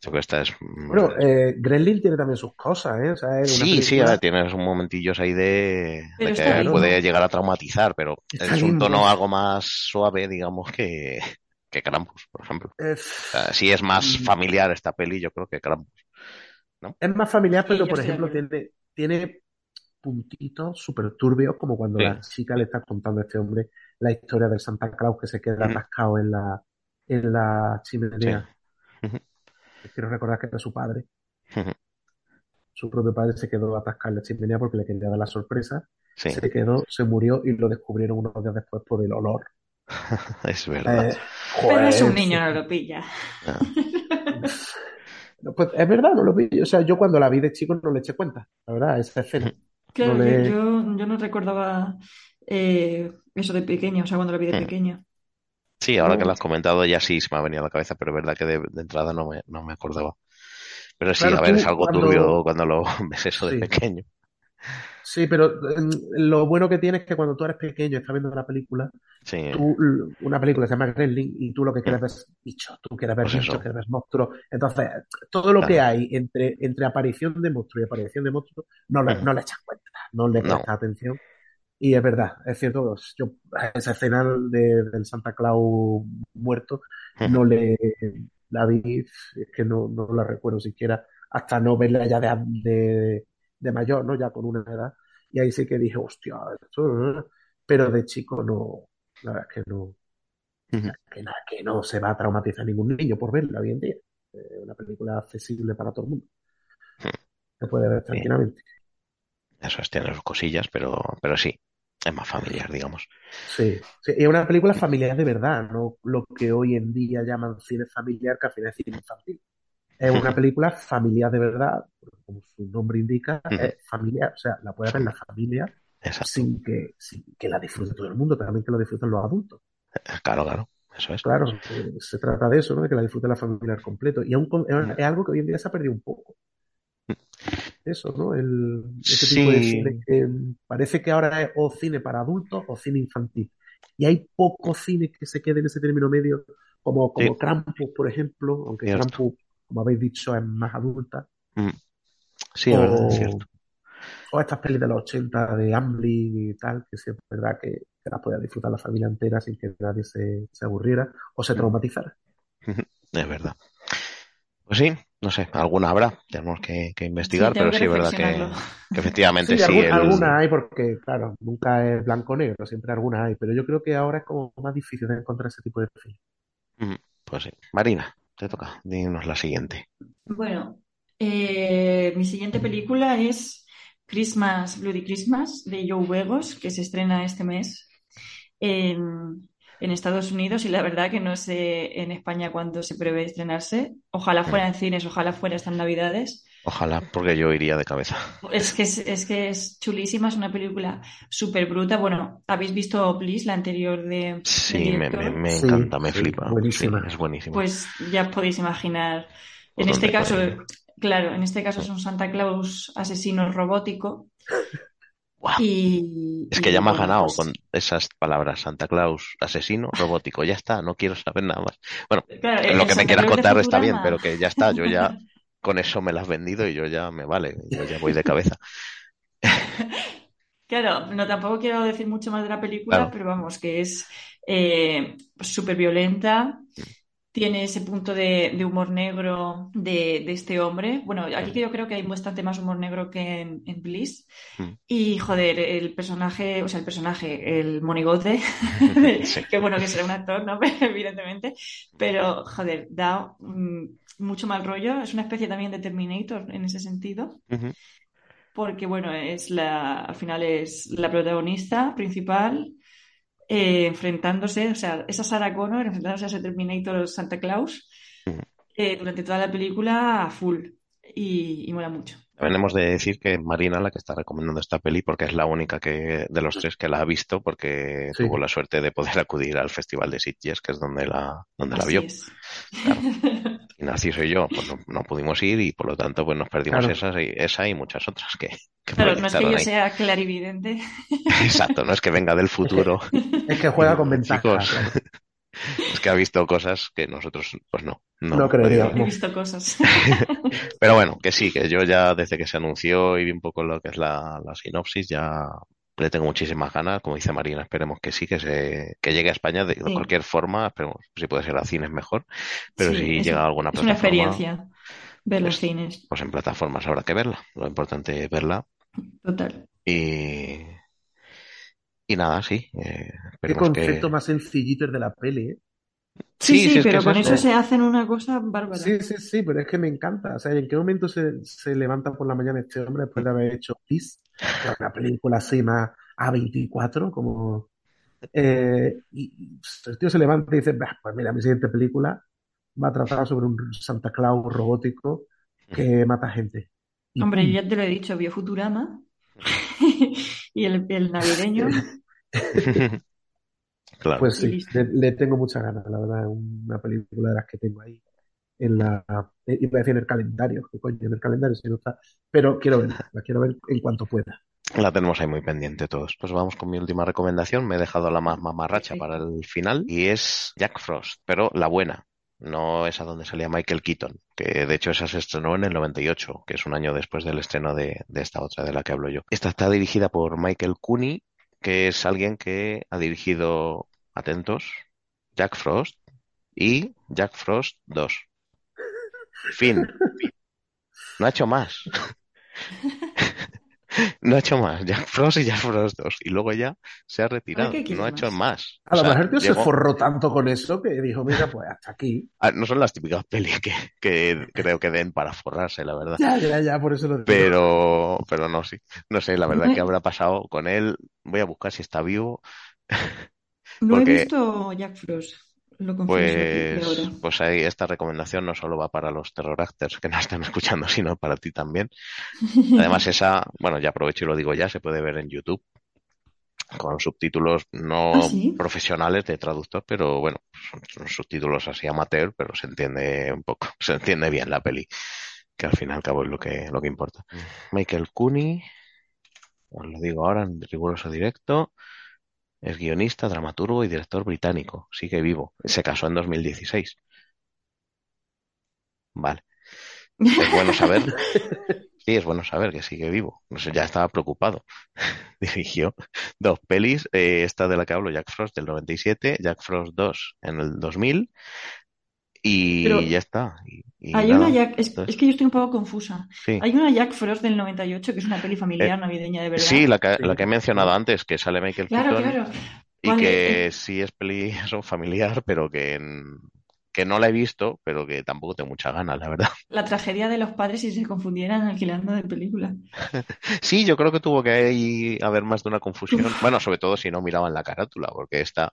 yo creo que esta es... mm, Bueno, eh, Gremlin tiene también sus cosas, ¿eh? O sea, es una Sí, sí, ahora tienes un momentillos ahí de, que bien. puede llegar a traumatizar, pero Está es un tono ¿no? algo más suave, digamos, que, que Krampus, por ejemplo. Eh, O sea, sí es más Mm. familiar esta peli, yo creo que Krampus. es más familiar, Sí, pero por ejemplo tiene, tiene puntitos súper turbios, como cuando Sí. la chica le está contando a este hombre la historia del Santa Claus que se queda atascado en la, en la chimenea. Quiero recordar que era su padre. Su propio padre se quedó atascado en la chimenea porque le quería dar la sorpresa. Sí, Se quedó, se murió y lo descubrieron unos días después por el olor. es verdad. Eh, Pero es un niño, no lo pilla. Ah, No, Pues es verdad, no lo vi. O sea, yo cuando la vi de chico no le eché cuenta, la verdad, esa escena. Claro, No le- yo, yo, no recordaba eh, eso de pequeño, o sea, cuando lo vi de Mm. pequeño. Sí, ahora No. que lo has comentado ya sí se me ha venido a la cabeza, pero es verdad que de, de entrada no me, no me acordaba. Pero sí, Claro, a ver, tú es algo cuando- turbio cuando lo ves eso de Sí. pequeño. Sí, pero mm, lo bueno que tiene es que cuando tú eres pequeño y estás viendo una película, Sí, tú, l- una película se llama Gremlin y tú lo que quieres ver es bicho, tú quieres ver Pues bicho, eso. quieres ver monstruos. Entonces, todo lo Claro. que hay entre, entre aparición de monstruo y aparición de monstruo, no le, no le echas cuenta, no le No. prestas atención. Y es verdad, es cierto, yo esa escena de- del Santa Claus muerto, no le la vi, es que no, no la recuerdo siquiera, hasta no verla ya de, de, de mayor, ¿no? Ya con una edad. Y ahí sí que dije, hostia, esto, pero de chico no, la verdad es que no, que, nada, que no se va a traumatizar ningún niño por verla hoy en día. Es una película accesible para todo el mundo. Se puede ver tranquilamente. Eso es, tiene sus cosillas, pero, pero sí, es más familiar, digamos. Sí, sí, es una película familiar de verdad, no lo que hoy en día llaman cine familiar, que al final es cine infantil. Es una película familiar de verdad, como su nombre indica, Ujú. es familiar, o sea, la puede ver la familia Exacto. sin que, sin que la disfrute todo el mundo, también que lo disfruten los adultos. Claro, claro, eso es. Claro, eh, se trata de eso, ¿no? De que la disfrute la familia al completo. Y aún con- es, algo que hoy en día se ha perdido un poco. Eso, ¿no? El, ese tipo de cine que mm, parece que ahora es o cine para adultos o cine infantil. Y hay poco cine que se quede en ese término medio, como, como Sí. Krampus, por ejemplo, aunque Cierto. Krampus, como habéis dicho, es más adulta. Mm. Sí, es verdad, o, es cierto. o estas pelis de los 80 de Amblin y tal, que sí es verdad que, que las podía disfrutar la familia entera sin que nadie se, se aburriera o se Mm. traumatizara. Es verdad. Pues sí, no sé, alguna habrá, tenemos que, que investigar, Sí, pero que sí es verdad que, efectivamente Sí, sí, el- alguna hay porque, claro, nunca es blanco-negro, siempre alguna hay, pero yo creo que ahora es como más difícil de encontrar ese tipo de film. Mm, Pues sí. Marina, te toca, dinos la siguiente. Bueno, eh, mi siguiente película es Christmas, Bloody Christmas, de Joe Begos, que se estrena este mes en, en Estados Unidos y la verdad que no sé en España cuándo se prevé estrenarse. Ojalá fuera en cines, ojalá fuera estas Navidades. Ojalá, porque yo iría de cabeza. Es que es, es que es chulísima, es una película súper bruta. Bueno, ¿habéis visto Please, la anterior de, Sí, me, me- me Sí, encanta, me sí, flipa. buenísima. Sí, es buenísima. Pues ya podéis imaginar. En ¿Por este caso, claro, en este caso es un Santa Claus asesino robótico. Guau. Y, Es que y, ya me has ganado pues, con esas palabras. Santa Claus, asesino, robótico. Ya está, no quiero saber nada más. Bueno, claro, lo que me quieras Claus contar está bien, pero que ya está. Yo ya con eso me lo has vendido y yo ya me vale. Yo ya voy de cabeza. Claro, no tampoco quiero decir mucho más de la película, Claro. pero vamos, que es eh, súper violenta, tiene ese punto de, de humor negro de, de este hombre. Bueno, aquí que yo creo que hay bastante más humor negro que en, en Bliss. Mm. Y joder, el personaje, o sea, el personaje, el monigote, Sí. que bueno, que será un actor, ¿no? Evidentemente, pero joder, da mm, mucho mal rollo. Es una especie también de Terminator en ese sentido. Porque bueno, es la, al final es la protagonista principal eh, enfrentándose, o sea, esa Sarah Connor enfrentándose a ese Terminator Santa Claus eh, durante toda la película a full y, y mola mucho. También hemos de decir que Marina la que está recomendando esta peli porque es la única que de los tres que la ha visto porque tuvo la suerte de poder acudir al Festival de Sitges, que es donde la, donde la vio. Y así soy yo, pues no, pudimos ir y por lo tanto pues nos perdimos esas y, esa y muchas otras que, que Claro, no es que yo sea clarividente. Exacto, no es que venga del futuro. Es que, juega con ventajas. Es que ha visto cosas que nosotros, pues no. No, no creo. He visto cosas. Pero bueno, que sí, que yo ya desde que se anunció y vi un poco lo que es la, sinopsis, ya le tengo muchísimas ganas. Como dice Marina, esperemos que sí, que se que llegue a España de, cualquier forma. Esperemos, si puede ser a cines mejor. Pero si llega a alguna plataforma. Es una experiencia ver los pues, cines. Pues en plataformas habrá que verla. Lo importante es verla. Total. Y y nada, sí. Eh, Qué concepto más sencillito es de la peli, ¿eh? Sí, sí, pero con eso. se hacen una cosa bárbara. Sí, sí, sí, pero es que me encanta. O sea, ¿en qué momento se, se levanta por la mañana este hombre después de haber hecho Peace? Una película así más A24, como... Eh, y, el tío se levanta y dice, pues mira, mi siguiente película va a tratar sobre un Santa Claus robótico que mata gente. Hombre, ya te lo he dicho, vio Futurama y el, el navideño. claro. Pues sí, le, tengo muchas ganas, la verdad, es una película de las que tengo ahí en la eh, iba a decir en el calendario, que coño, en el calendario si no está, pero quiero verla, la quiero ver en cuanto pueda. La tenemos ahí muy pendiente todos. Pues vamos con mi última recomendación. Me he dejado la más mamarracha para el final y es Jack Frost, pero la buena no es a donde salía Michael Keaton, que de hecho esa se estrenó en el 98, que es un año después del estreno de, esta otra de la que hablo yo. Esta está dirigida por Michael Cooney, que es alguien que ha dirigido, atentos, Jack Frost y Jack Frost 2. Fin. No ha hecho más. No ha hecho más. Jack Frost y Jack Frost 2. Y luego ya se ha retirado. No ha hecho más. A lo mejor tío se forró tanto con eso que dijo, mira, pues hasta aquí. Ah, no son las típicas pelis que, que creo que den para forrarse, la verdad. Ya, ya, ya, por eso lo digo. Pero, pero no, sí. No sé, la verdad que habrá pasado con él. Voy a buscar si está vivo. No he visto Jack Frost pues, pues ahí esta recomendación no solo va para los terror actors que nos están escuchando, sino para ti también. Además, esa, bueno, ya aprovecho y lo digo ya, se puede ver en YouTube con subtítulos no ¿Ah, profesionales de traductor, pero bueno, son, subtítulos así amateur, pero se entiende un poco, se entiende bien la peli, que al fin y al cabo es lo que, lo que importa. Mm. Michael Cooney, os lo digo ahora en riguroso directo. Es guionista, dramaturgo y director británico. Sigue vivo. Se casó en 2016. Vale. Es bueno saber. Sí, es bueno saber que sigue vivo. No sé, ya estaba preocupado. Dirigió dos pelis. Eh, esta de la que hablo, Jack Frost, del 97, Jack Frost 2 en el 2000, y ya está. Hay una Jack, es, que yo estoy un poco confusa. Hay una Jack Frost del 98 que es una peli familiar eh, navideña de verdad. Sí, la que, la que he mencionado antes, que sale Michael claro, Claro. Y que sí es peli familiar, pero que en, que no la he visto, pero que tampoco tengo mucha ganas, la verdad. La tragedia de los padres si se confundieran alquilando de película. sí, yo creo que tuvo que haber más de una confusión. bueno, sobre todo si no miraban la carátula, porque esta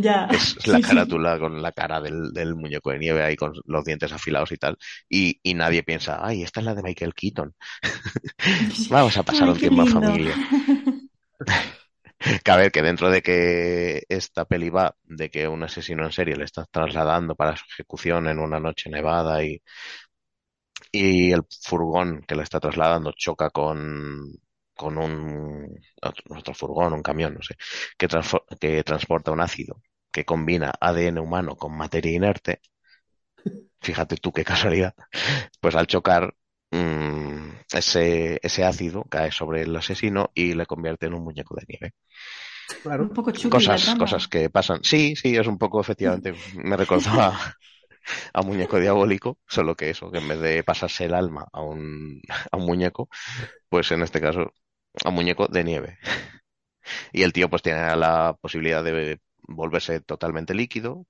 ya. es la carátula con la cara del, muñeco de nieve ahí con los dientes afilados y tal. Y, nadie piensa, ay, esta es la de Michael Keaton. Vamos a pasar un tiempo en familia. que a ver, que dentro de que esta peli va de que un asesino en serie le está trasladando para su ejecución en una noche nevada y, y el furgón que le está trasladando choca con, con un otro furgón, un camión, no sé, que, que transporta un ácido que combina ADN humano con materia inerte. Fíjate tú qué casualidad. Pues al chocar Mm, ese, ese ácido cae sobre el asesino y le convierte en un muñeco de nieve. Claro. Un poco cosas, cosas que pasan. Sí, sí, es un poco, efectivamente, me recordaba a un muñeco diabólico, solo que eso, que en vez de pasarse el alma a un, a un muñeco, pues en este caso a un muñeco de nieve. Y el tío pues tiene la posibilidad de volverse totalmente líquido,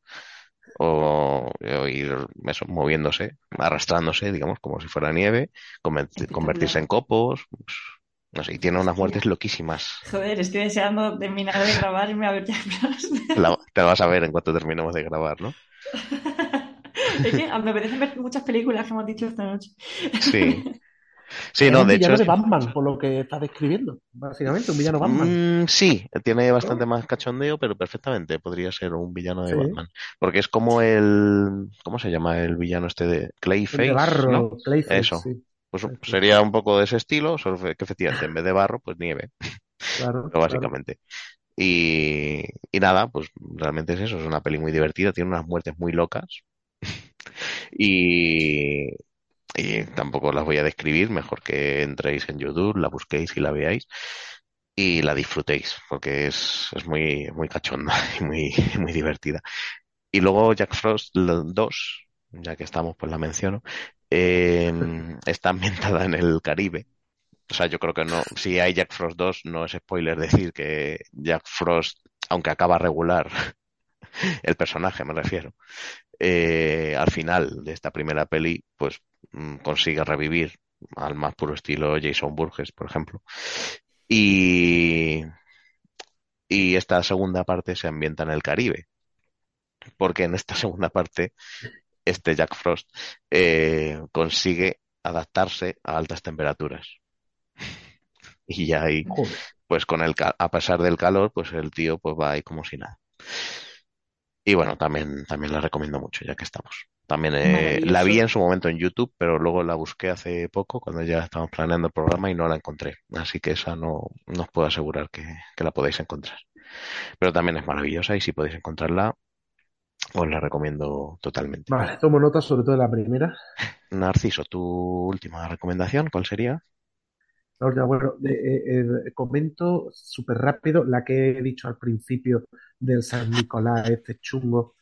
o, ir eso, moviéndose, arrastrándose, digamos, como si fuera nieve, convertirse en copos, pues, No sé, y tiene unas muertes loquísimas. Joder, estoy deseando terminar de grabar y me a ver Frost. te vas a ver en cuanto terminemos de grabar, ¿no? es que me apetece ver muchas películas que hemos dicho esta noche. Sí. Sí, no, de hecho. Es de Batman, por lo que estás describiendo, básicamente, un villano Batman. Mm, sí, tiene bastante más cachondeo, pero perfectamente podría ser un villano de Batman. Porque es como el. ¿Cómo se llama el villano este de Clayface? de barro, Clayface. Eso. Pues sería un poco de ese estilo, solo que efectivamente en vez de barro, pues nieve. Claro. básicamente. Y, y nada, pues realmente es eso, es una peli muy divertida, tiene unas muertes muy locas. y, y tampoco las voy a describir, mejor que entréis en YouTube, la busquéis y la veáis y la disfrutéis, porque es, es muy, muy cachonda y muy, muy divertida. Y luego Jack Frost 2, ya que estamos, pues la menciono, em, está ambientada en el Caribe. O sea, yo creo que no, si hay Jack Frost 2, no es spoiler decir que Jack Frost, aunque acaba regular, el personaje me refiero, eh, al final de esta primera peli, pues mm, consigue revivir al más puro estilo Jason Burgess, por ejemplo. Y, y esta segunda parte se ambienta en el Caribe, porque en esta segunda parte este Jack Frost eh, consigue adaptarse a altas temperaturas. y ya ahí, pues con el a pesar del calor, pues el tío pues va ahí como si nada. Y bueno, también, también la recomiendo mucho, ya que estamos. También eh, la vi en su momento en YouTube, pero luego la busqué hace poco, cuando ya estábamos planeando el programa y no la encontré. Así que esa no, os puedo asegurar que, la podéis encontrar. Pero también es maravillosa y si podéis encontrarla, os la recomiendo totalmente. Vale, tomo nota sobre todo de la primera. Narciso, tu última recomendación, ¿cuál sería? Bueno, eh, eh, comento súper rápido la que he dicho al principio del San Nicolás, este chungo.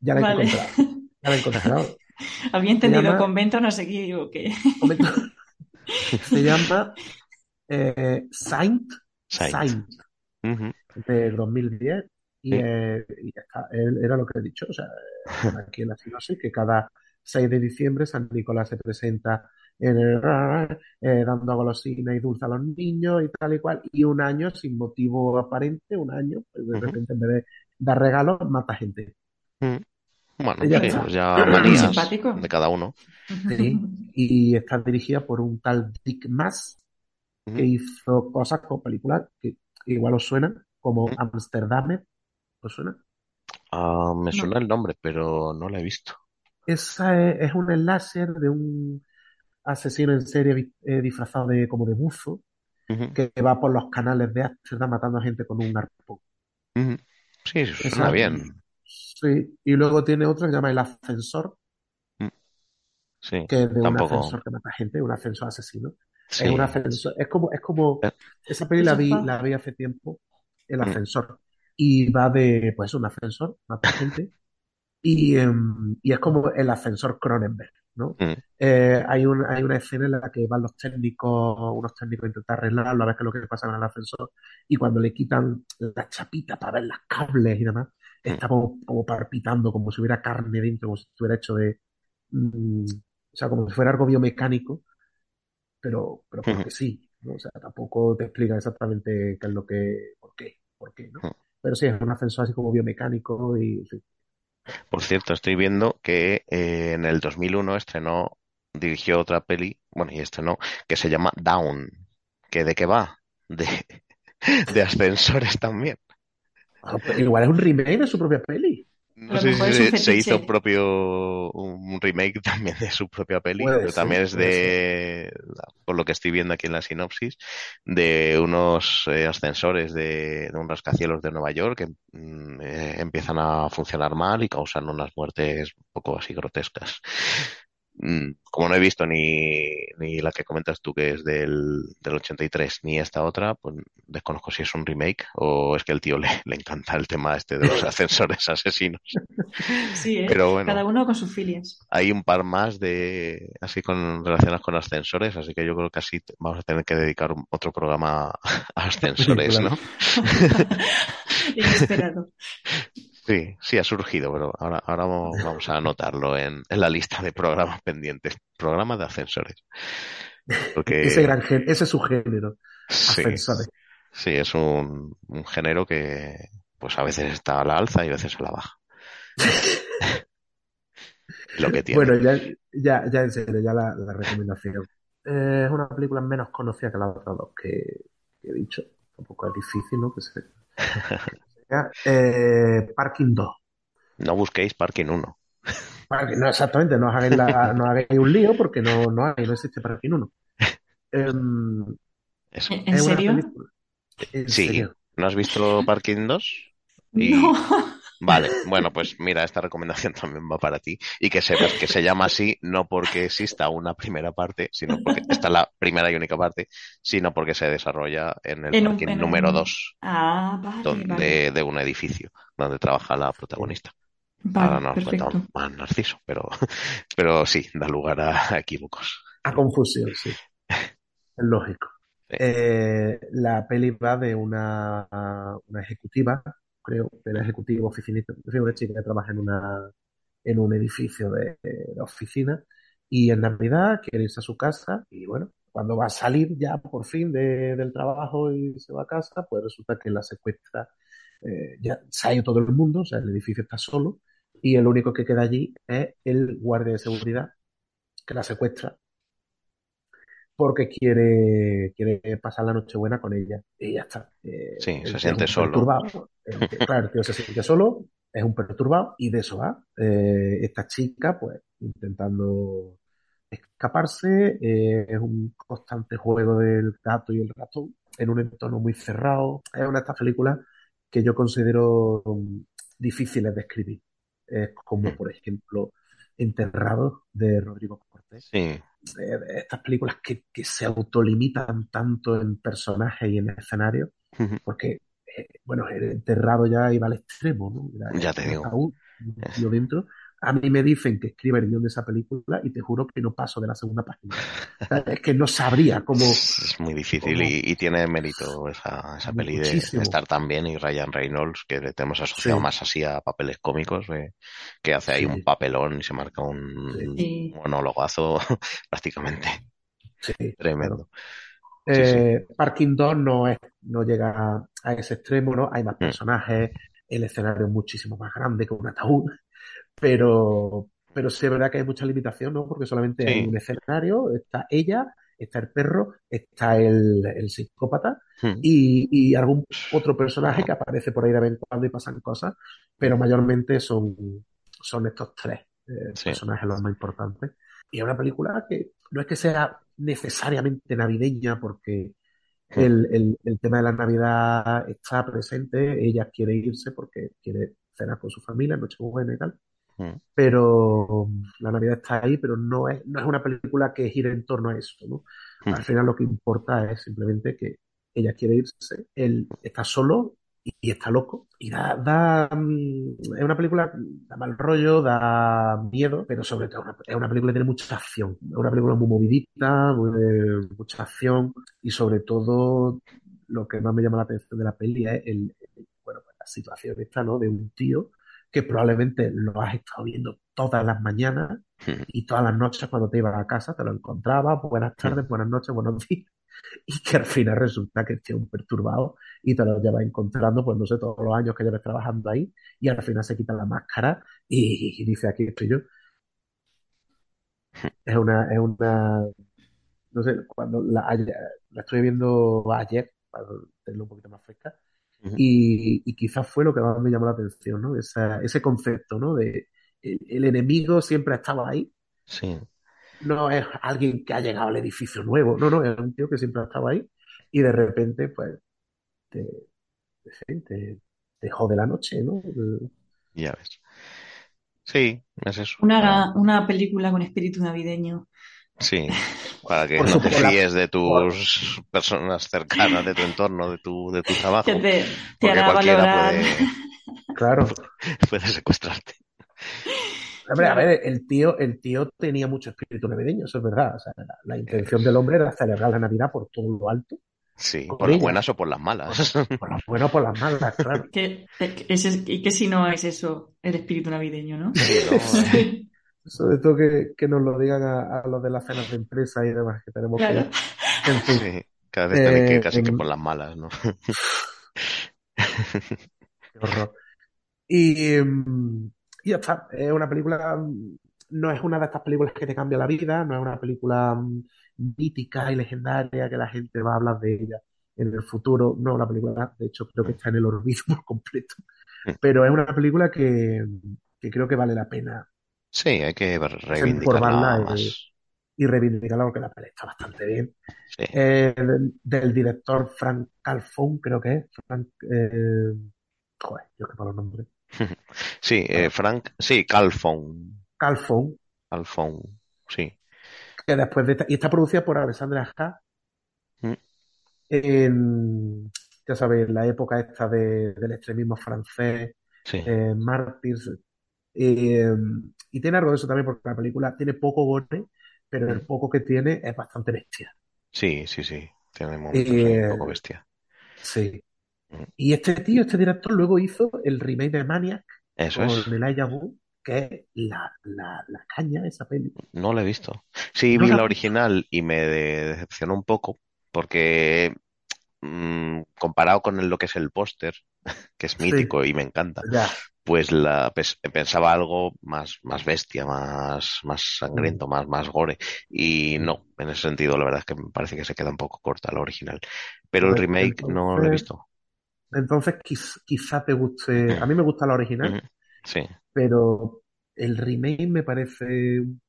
Ya la he encontrado. Ya la he encontrado. Había entendido convento, no sé qué digo. Se llama eh, Saint, Saint, de 2010 y, eh, era lo que he dicho, o sea, aquí en la sinopsis que cada 6 de diciembre San Nicolás se presenta eh, dando golosina y dulce a los niños y tal y cual, y un año sin motivo aparente, un año, pues de repente en vez de dar regalos, mata gente. Mm. Bueno, ya, pues ya manías de cada uno. y está dirigida por un tal Dick Mass, que hizo cosas como películas que igual os suena, como Amsterdam, ¿os suena? Ah, me suena el nombre, pero no la he visto. Esa es, es un enlace de un asesino en serie eh, disfrazado de como de buzo que va por los canales de está matando a gente con un arpón. Sí, suena bien. Sí, y luego tiene otro que se llama El Ascensor, mm. sí, que es de un ascensor que mata gente, un ascensor asesino. Es un ascensor, es como, es como, eh. esa peli la vi, la vi hace tiempo, El mm. Ascensor, y va de, pues, un ascensor, mata gente, y, em, y es como el ascensor Cronenberg. ¿No? Mm. Eh, hay, un, hay una escena en la que van los técnicos, unos técnicos a intentar arreglarlo, a ver qué es lo que pasa en el ascensor, y cuando le quitan la chapita para ver las cables y demás, mm. está como, como, palpitando, como si hubiera carne dentro, como si estuviera hecho de. Mm, o sea, como si fuera algo biomecánico, pero, pero porque sí, ¿no? O sea, tampoco te explica exactamente qué es lo que. por qué, por qué, ¿no? Pero sí, es un ascensor así como biomecánico y. Por cierto, estoy viendo que eh, en el 2001 estrenó, dirigió otra peli, bueno, y estrenó, que se llama Down. ¿Que ¿De qué va? De, de ascensores también. Ah, igual es un remake de su propia peli. No sé si se, hizo propio un remake también de su propia peli, pero también es de, por lo que estoy viendo aquí en la sinopsis, de unos eh, ascensores de, un rascacielos de Nueva York que mm, eh, empiezan a funcionar mal y causan unas muertes un poco así grotescas. Mm, como no he visto ni, ni la que comentas tú que es del, del 83 ni esta otra, pues desconozco si es un remake o es que el tío le, le encanta el tema este de los ascensores asesinos. Sí, ¿eh? Pero bueno, cada uno con sus filias. Hay un par más de así con relacionadas con ascensores, así que yo creo que así vamos a tener que dedicar otro programa a ascensores, ¿no? Inesperado. Sí, sí ha surgido, pero ahora, ahora vamos a anotarlo en, en la lista de programas pendientes. Programa de ascensores. ese, gran ese es su género. Sí, sí es un, un, género que pues a veces está a la alza y a veces a la baja. Lo que tiene. Bueno, ya, ya, ya en serio, ya la, la recomendación. Eh, es una película menos conocida que las otras dos que, he dicho. Tampoco es difícil, ¿no? Que se... eh, Parking 2. No busquéis Parking 1. no, exactamente, no hagáis, la, no hagáis un lío porque no, no hay, no existe Parking 1. Em, ¿En, serio? sí. ¿No has visto Parking 2? No. Vale, bueno, pues mira, esta recomendación también va para ti y que sepas que se llama así no porque exista una primera parte, sino porque está la primera y única parte, sino porque se desarrolla en el parking número 2 ah, de un edificio donde trabaja la protagonista. Ahora no perfecto. más Narciso, pero, pero sí, da lugar a, equívocos. A confusión, sí. Es lógico. Eh, la peli va de una, una ejecutiva creo, la ejecutiva oficinista, una chica que trabaja en, una, en un edificio de, oficina y en Navidad quiere irse a su casa y bueno, cuando va a salir ya por fin del trabajo y se va a casa, pues resulta que la secuestra, eh, ya se ha ido todo el mundo, o sea, el edificio está solo y el único que queda allí es el guardia de seguridad que la secuestra porque quiere, quiere pasar la noche buena con ella. Y ya está. Eh, sí, se siente solo. claro, el tío se siente solo, es un perturbado y de eso va. Eh, esta chica, pues, intentando escaparse, eh, es un constante juego del gato y el ratón en un entorno muy cerrado. Es una de estas películas que yo considero um, difíciles de escribir. Es como, mm. por ejemplo, Enterrado de Rodrigo Cortés. Sí estas películas que, que, se autolimitan tanto en personajes y en escenario, porque, eh, bueno, el enterrado ya iba al extremo, ¿no? ya te digo. yo dentro. A mí me dicen que escriba el guion de esa película y te juro que no paso de la segunda página. es que no sabría cómo. Es muy difícil y, tiene mérito esa, esa peli de, estar tan bien. Y Ryan Reynolds, que le tenemos asociado más así a papeles cómicos, que hace ahí un papelón y se marca un monólogazo prácticamente. Tremendo. Eh, Parking 2 no, es, no llega a ese extremo, ¿no? Hay más mm. personajes, el escenario es muchísimo más grande que un ataúd pero, pero sí es verdad que hay mucha limitación, ¿no? Porque solamente hay un escenario, está ella, está el perro, está el, el psicópata hmm. y, y, algún otro personaje que aparece por ahí de vez en cuando y pasan cosas, pero mayormente son, son estos tres eh, personajes los más importantes. Y es una película que no es que sea necesariamente navideña porque hmm. el, el, el tema de la Navidad está presente, ella quiere irse porque quiere cenar con su familia, Nochebuena y tal. Mm. Pero la Navidad está ahí, pero no es, no es una película que gire en torno a eso, ¿no? Mm. Al final lo que importa es simplemente que ella quiere irse, él está solo y, está loco. Y da, da mm, es una película, da mal rollo, da miedo, pero sobre todo es una película que tiene mucha acción. Es una película muy movidita, mucha acción y sobre todo lo que más me llama la atención de la peli es el, bueno, pues la situación esta, ¿no? De un tío que probablemente lo has estado viendo todas las mañanas y todas las noches cuando te ibas a casa te lo encontrabas, buenas hmm. tardes, buenas noches, buenos días, y que al final resulta que esté un perturbado y te lo llevas encontrando, pues no sé, todos los años que lleves trabajando ahí, y al final se quita la máscara y, dice, aquí estoy yo. Hmm. Es una, es una, no sé, cuando la, la estoy viendo ayer, para tenerlo un poquito más fresca, y, quizás fue lo que más me llamó la atención, ¿no? ese concepto, ¿no? De el, enemigo siempre ha estado ahí. Sí. No es alguien que ha llegado al edificio nuevo, no, no, es un tío que siempre ha estado ahí y de repente, pues, te, te, te jode la noche, ¿no? Ya ves. Sí, es eso. Una, una película con espíritu navideño. Sí, para que no te fíes de tus personas cercanas, de tu entorno, de tu, de tu trabajo. Que te, porque cualquiera puede, claro. puede secuestrarte. Hombre, a ver, el tío, el tío tenía mucho espíritu navideño, eso es verdad. O sea, la, intención del hombre era celebrar la Navidad por todo lo alto. Sí, por las buenas o por las malas. Por las buenas o por las malas, claro. ¿Qué, y que si no es eso, el espíritu navideño, ¿no? Sí, no, Sobre todo que, que nos lo digan a, los de las cenas de empresa y demás que tenemos que... En fin. cada vez que eh, casi que por las malas, ¿no? Qué horror. Y, mm, y ya está. Es una película no es una de estas películas que te cambia la vida, no es una película mm, mítica y legendaria que la gente va a hablar de ella en el futuro, no es una película, de hecho creo que está en el olvido por completo, mm. pero es una película que, creo que vale la pena. Sí, hay que reivindicarla más. Y, reivindicarla porque la película está bastante bien. Eh, del, director Frank Calfon, creo que es. Frank, eh, joder, yo que para los nombres. Sí, eh, Frank, sí, Calfon. Calfon. Calfon, sí. Que después de y está producida por Alexandra Ha. Mm. En, ya sabéis, la época esta del extremismo francés, sí. eh, y tiene algo de eso también porque la película tiene poco gore, pero el poco que tiene es bastante bestia. Sí, sí, sí. Tiene un poco bestia. Sí. Mm. Y este tío, este director, luego hizo el remake de Maniac Eso con es. Elijah Wood, que es la, la, la caña de esa película. No la he visto. Sí, vi la, original y me decepcionó un poco porque mmm, comparado con lo que es el póster, que es mítico y me encanta, pues la pensaba algo más, más bestia, más, más sangriento, mm. más, más gore. Y no, en ese sentido, la verdad es que me parece que se queda un poco corta la original. Pero el pues remake no lo he visto. Entonces quizá te guste. A mí me gusta la original. Sí. Pero el remake me parece un,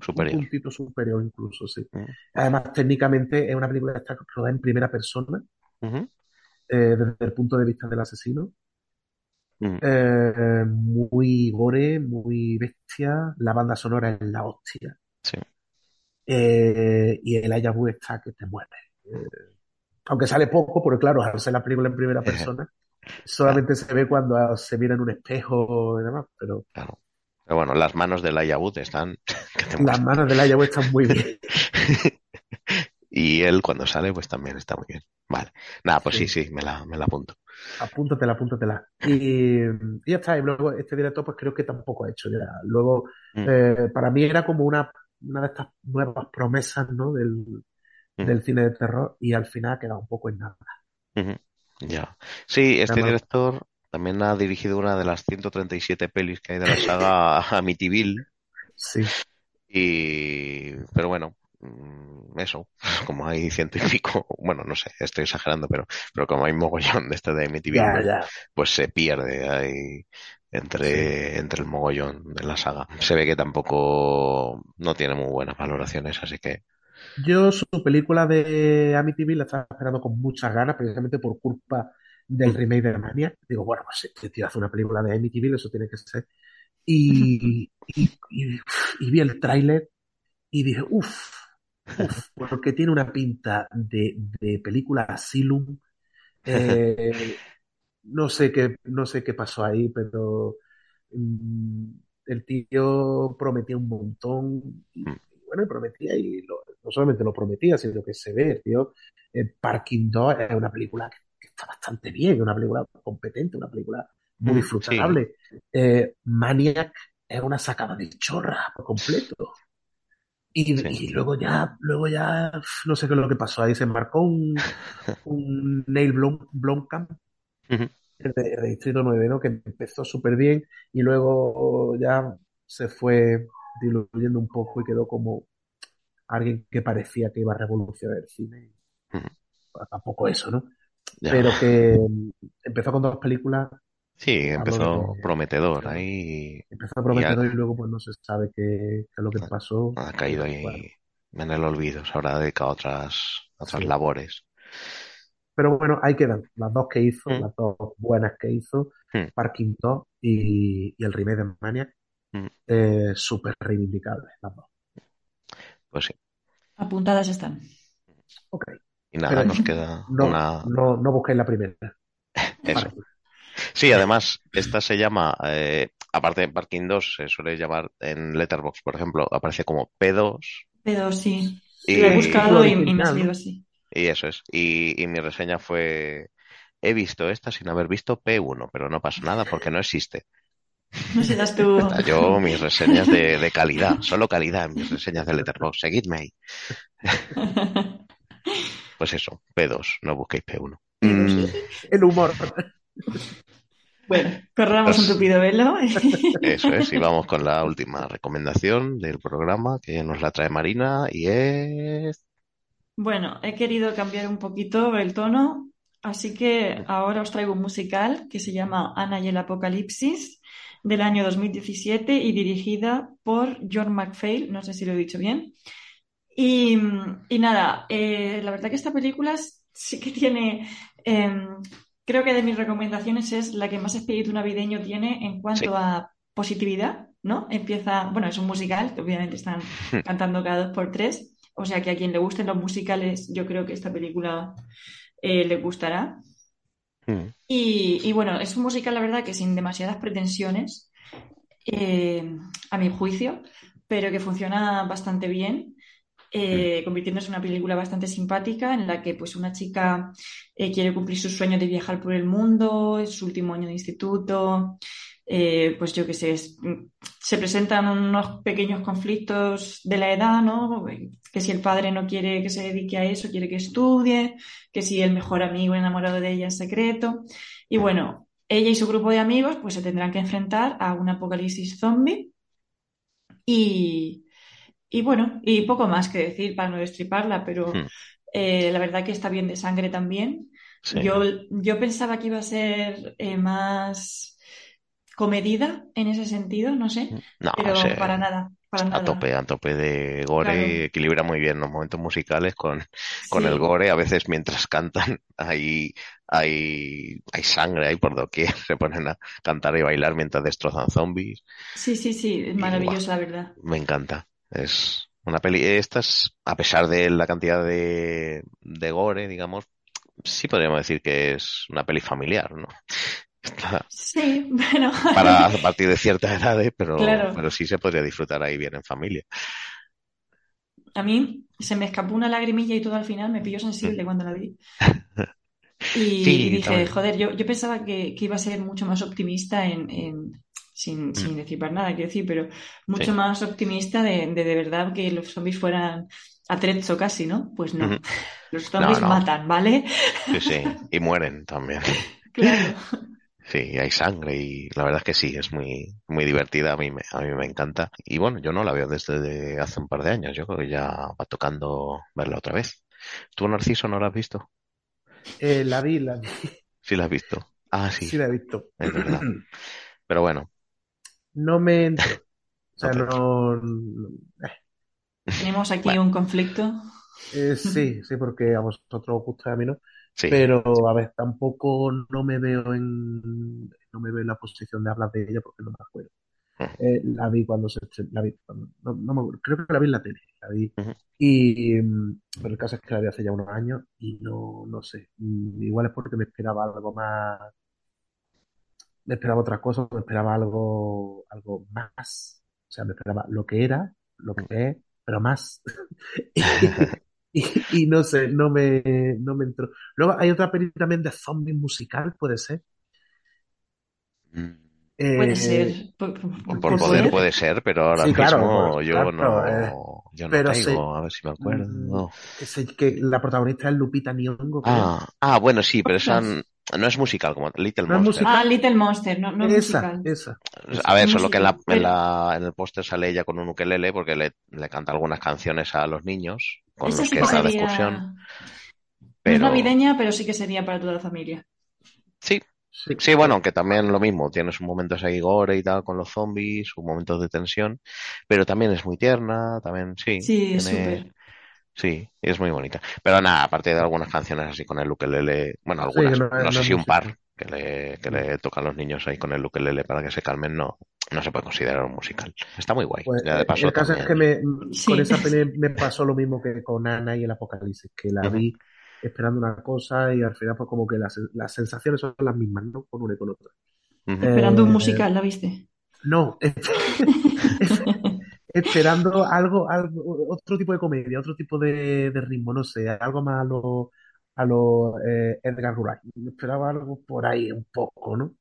superior. puntito superior incluso, sí. Mm. Además, técnicamente es una película que está rodada en primera persona, eh, desde el punto de vista del asesino. Mm. Eh, muy gore, muy bestia. La banda sonora es la hostia. Sí. Eh, y el Ayabu está que te mueve. aunque sale poco, porque claro, al ser la película en primera persona, Solamente se ve cuando se mira en un espejo y demás, pero. Claro. Pero bueno, las manos del Ayabut están. las manos del Ayabut están muy bien. y él cuando sale, pues también está muy bien. Vale. Nada, pues sí, sí, me, la, me la apunto. Apúntatela, apúntatela. Y, y, ya está. Y luego este director, pues creo que tampoco ha hecho ya. Luego, mm. eh, para mí era como una, una de estas nuevas promesas, ¿no? Del, mm. del cine de terror y al final ha quedado un poco en nada. Ya. Sí, este director también ha dirigido una de las 137 pelis que hay de la saga Amityville. Sí. Y, pero bueno, mm, eso, como hay ciento y pico, bueno, no sé, estoy exagerando, pero, pero como hay mogollón de este de Amityville, pues se pierde ahí entre, entre el mogollón de la saga. Se ve que tampoco no tiene muy buenas valoraciones, así que yo su película de Amityville la estaba esperando con muchas ganas, precisamente por culpa del remake de Mania. Digo, bueno, pues este tío hace una película de Amityville, eso tiene que ser. Y, y, vi el tráiler y dije, uff, porque tiene una pinta de, de película Asylum. Eh, no sé qué, no sé qué pasó ahí, pero mm, el tío prometía un montón y, mm. bueno, prometía y no solamente lo prometía, sino que se ve, tío. Eh, Parking 2 es una película que, está bastante bien, una película competente, una película muy mm, disfrutable. Eh, Maniac es una sacada de chorra por completo. Y, luego ya, luego ya, no sé qué es lo que pasó. Ahí se marcó un, un Neil Blomkamp, el, de, Distrito 9, ¿no? Que empezó súper bien y luego ya se fue diluyendo un poco y quedó como alguien que parecía que iba a revolucionar el cine. tampoco eso, ¿no? Pero que mm, empezó con dos películas. Sí, empezó prometedor ahí. Empezó prometedor y, luego pues no se sabe qué, es lo que pasó. Ha caído ahí en el olvido, se habrá dedicado a otras, otras labores. Pero bueno, ahí quedan las dos que hizo, mm. las dos buenas que hizo, mm. Parking 2 y, el remake de Maniac, eh, súper reivindicables las dos. Pues sí. Apuntadas están. Ok. Y nada, nos queda no, una. No, no busquéis la primera. Eso. Sí, además, esta se llama, eh, aparte de Parking 2, se suele llamar en Letterboxd, por ejemplo, aparece como P2. P2, sí. Y, lo he buscado y, me ha salido así. Y eso es. Y, y mi reseña fue: he visto esta sin haber visto P1, pero no pasa nada porque no existe. No serás tú. Yo, mis reseñas de, calidad, solo calidad en mis reseñas de Letterboxd. Seguidme ahí. pues eso, P2, no busquéis P1. Mm. El humor. Bueno, corramos un tupido velo. Eso es, y vamos con la última recomendación del programa que nos la trae Marina y es... Bueno, he querido cambiar un poquito el tono, así que ahora os traigo un musical que se llama Ana y el Apocalipsis del año 2017 y dirigida por John McPhail, no sé si lo he dicho bien. Y, nada, eh, la verdad que esta película sí que tiene em, creo que de mis recomendaciones es la que más espíritu navideño tiene en cuanto a positividad, ¿no? Empieza, bueno, es un musical, obviamente están hmm. cantando cada dos por tres, o sea que a quien le gusten los musicales, yo creo que esta película eh, le gustará. Hmm. Y, bueno, es un musical, la verdad, que sin demasiadas pretensiones, eh, a mi juicio, pero que funciona bastante bien eh, convirtiéndose en una película bastante simpática en la que pues una chica eh, quiere cumplir su sueño de viajar por el mundo, es su último año de instituto, eh, pues yo qué sé, se presentan unos pequeños conflictos de la edad, ¿no? Que si el padre no quiere que se dedique a eso, quiere que estudie, que si el mejor amigo enamorado de ella es secreto. Y bueno, ella y su grupo de amigos pues se tendrán que enfrentar a un apocalipsis zombie y, y bueno, y poco más que decir para no destriparla, pero hmm. eh, la verdad que está bien de sangre también. Yo, yo pensaba que iba a ser eh, más comedida en ese sentido, no sé, no, pero para nada. Para a tope, a tope de gore, equilibra muy bien los momentos musicales con, con el gore. A veces mientras cantan hay, hay, hay sangre ahí por doquier, se ponen a cantar y bailar mientras destrozan zombies. Sí, sí, sí, es maravilloso, la verdad. Me encanta. Es una peli. Estas, a pesar de la cantidad de, de gore, digamos, sí podríamos decir que es una peli familiar, ¿no? sí, bueno. Para a partir de ciertas edades, pero, pero sí se podría disfrutar ahí bien en familia. A mí se me escapó una lagrimilla y todo al final me pilló sensible cuando la vi. Y, dije, joder, yo, yo pensaba que, que, iba a ser mucho más optimista en, sin, mm. sin decir para nada, quiero decir, pero mucho más optimista de, de, verdad que los zombies fueran atrezzo casi, ¿no? Pues no. Los zombies matan, ¿vale? Sí, sí, y mueren también. Claro. Sí, hay sangre y la verdad es que sí, es muy, muy divertida, a mí, me, a mí me encanta. Y bueno, yo no la veo desde hace un par de años, yo creo que ya va tocando verla otra vez. ¿Tú, Narciso, no la has visto? Eh, la vi, la vi. Sí la has visto. Ah, sí. Sí la he visto. Es verdad. Pero bueno, no me entro. O sea, no. Tenemos aquí un conflicto. Eh, sí, sí, porque a vosotros os gusta a mí no. Pero, a ver, tampoco no me veo en. No me veo en la posición de hablar de ella porque no me acuerdo. Eh, la vi cuando se. La vi no, me acuerdo. Creo que la vi en la tele. La vi. Y. Pero el caso es que la vi hace ya unos años y no, no sé. Igual es porque me esperaba algo más me esperaba otra cosa, me esperaba algo, algo más. O sea, me esperaba lo que era, lo que es, pero más. y, no sé, no me, no me entró. Luego hay otra peli también de zombie musical, puede ser. Mm. puede ser. Por, poder puede ser, pero ahora mismo yo no, eh, yo no a ver si me acuerdo. Mm, que, la protagonista es Lupita Nyong'o. Ah, ah, bueno, sí, pero esa no es musical como Little Monster. Ah, Little Monster, no, no es esa, musical. Esa. A ver, solo que en, la, en, la, en el póster sale ella con un ukelele porque le, le, canta algunas canciones a los niños con los que está de excursión. Pero... No es navideña, pero sí que sería para toda la familia. Sí, sí, bueno, aunque también lo mismo, tienes un momento ahí gore y tal con los zombies, un momento de tensión, pero también es muy tierna, también sí. Sí, súper. Sí, es muy bonita. Pero nada, aparte de algunas canciones así con el ukelele, bueno, algunas, no, sé si un par que le, que le tocan los niños ahí con el ukelele para que se calmen, no, no se puede considerar un musical. Está muy guay. Pues, el caso es que me, con esa peli me pasó lo mismo que con Ana y el Apocalipsis, que la vi esperando una cosa y al final pues como que las, las sensaciones son las mismas, ¿no? Con una y con otra. Esperando un eh, musical, ¿la viste? No, esperando algo, algo, otro tipo de comedia, otro tipo de, ritmo, no sé, algo más a lo, a lo eh, Edgar Wright. Esperaba algo por ahí un poco, ¿no?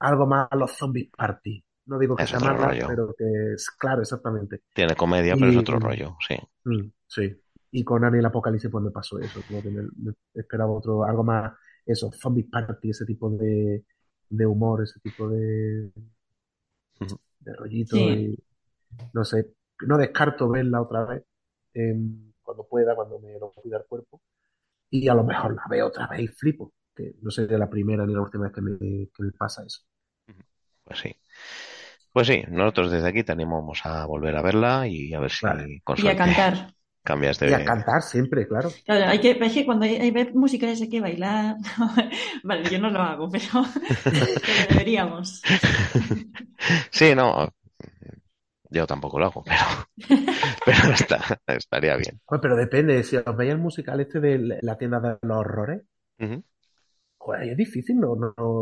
algo más a los zombies party. No digo que sea mala, pero que es claro, exactamente. Tiene comedia, pero es otro rollo, sí. Mm, sí. Y con Annie el Apocalipsis pues me pasó eso, como que me, esperaba otro, algo más, eso, zombies party, ese tipo de, de humor, ese tipo de, de rollito y no sé, no descarto verla otra vez cuando pueda, cuando me lo cuida el cuerpo y a lo mejor la veo otra vez y flipo, que no sería la primera ni la última vez que me, que me pasa eso. Pues sí. Pues sí, nosotros desde aquí te animamos a volver a verla y a ver si Y a cantar. Cambias de... Y a cantar siempre, claro. Claro, hay que, hay que cuando hay, hay musicales hay que bailar. vale, yo no lo hago, pero, deberíamos. sí, no, yo tampoco lo hago, pero, pero está, estaría bien. pero depende, si os veis el musical este de la tienda de los horrores, es difícil no,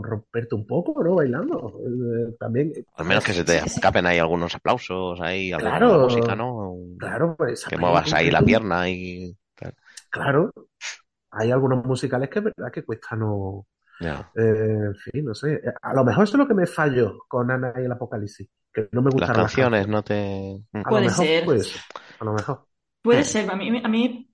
romperte un poco, ¿no? Bailando. Eh, también. Al menos que se te escapen ahí algunos aplausos, ahí, claro, música, ¿no? Claro, pues. Que muevas ahí la pierna y. Claro. Hay algunos musicales que es verdad que cuesta no. Eh, en fin, no sé. A lo mejor eso es lo que me fallo con Ana y el Apocalipsis. Que no me gustan las canciones, no te. Puede ser. a lo mejor. Puede ser. A mí, a mí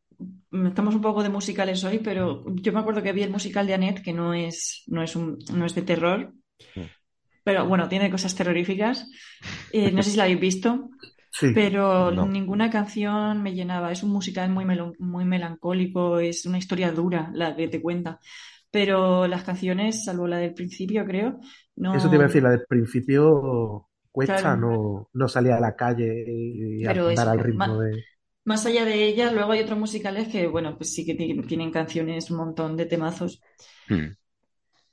estamos un poco de musicales hoy, pero yo me acuerdo que vi el musical de Annette, que no es, no es, un, no es de terror, pero bueno, tiene cosas terroríficas. Eh, no sé si la habéis visto, pero ninguna canción me llenaba. Es un musical muy, muy melancólico, es una historia dura la que te cuenta. Pero las canciones, salvo la del principio, creo, no. Eso te iba a decir, la del principio cuesta no, no salir a la calle y andar al ritmo de más allá de ella, luego hay otros musicales que, bueno, pues sí que tienen canciones, un montón de temazos. Hmm.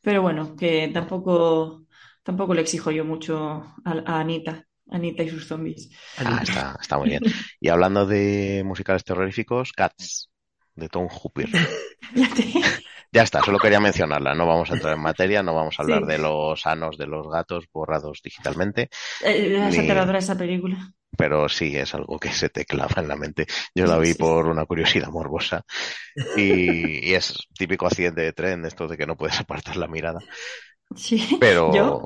Pero bueno, que tampoco, tampoco le exijo yo mucho a, Anita. Anita y sus zombies. Ah, está, está muy bien. Y hablando de musicales terroríficos, Cats, de Tom Hooper. ya está, solo quería mencionarla. No vamos a entrar en materia, no vamos a hablar de los sanos de los gatos borrados digitalmente. Eh, es aterradora esa película pero sí es algo que se te clava en la mente. Yo la vi por una curiosidad morbosa y, es típico accidente de tren, esto de que no puedes apartar la mirada. Sí, pero... Yo,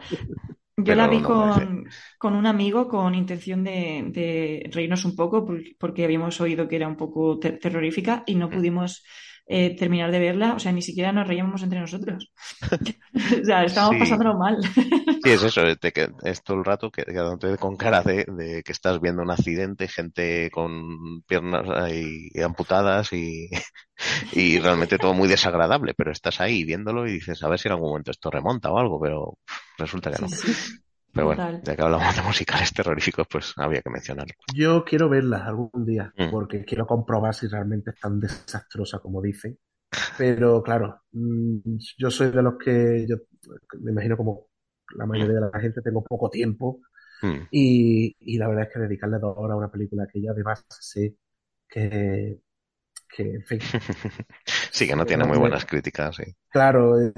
yo la vi con, con, un amigo con intención de, reírnos un poco porque habíamos oído que era un poco terrorífica y no mm. pudimos eh, terminar de verla, o sea, ni siquiera nos reíamos entre nosotros. o sea, estábamos pasándolo mal. sí, es eso, que es todo el rato que, con cara de, que estás viendo un accidente, gente con piernas ahí amputadas y, y realmente todo muy desagradable, pero estás ahí viéndolo y dices, a ver si en algún momento esto remonta o algo, pero resulta que no. Pero bueno, ya que hablamos de musicales terroríficos, pues había que mencionarlo. Yo quiero verlas algún día, mm. porque quiero comprobar si realmente es tan desastrosa como dicen. Pero claro, mm, yo soy de los que, yo me imagino como la mayoría de la gente, tengo poco tiempo. Mm. Y, y, la verdad es que dedicarle dos horas a una película que ya de base sé que, que, en fin. sí, que no tiene muy buenas críticas, sí. Claro, eh,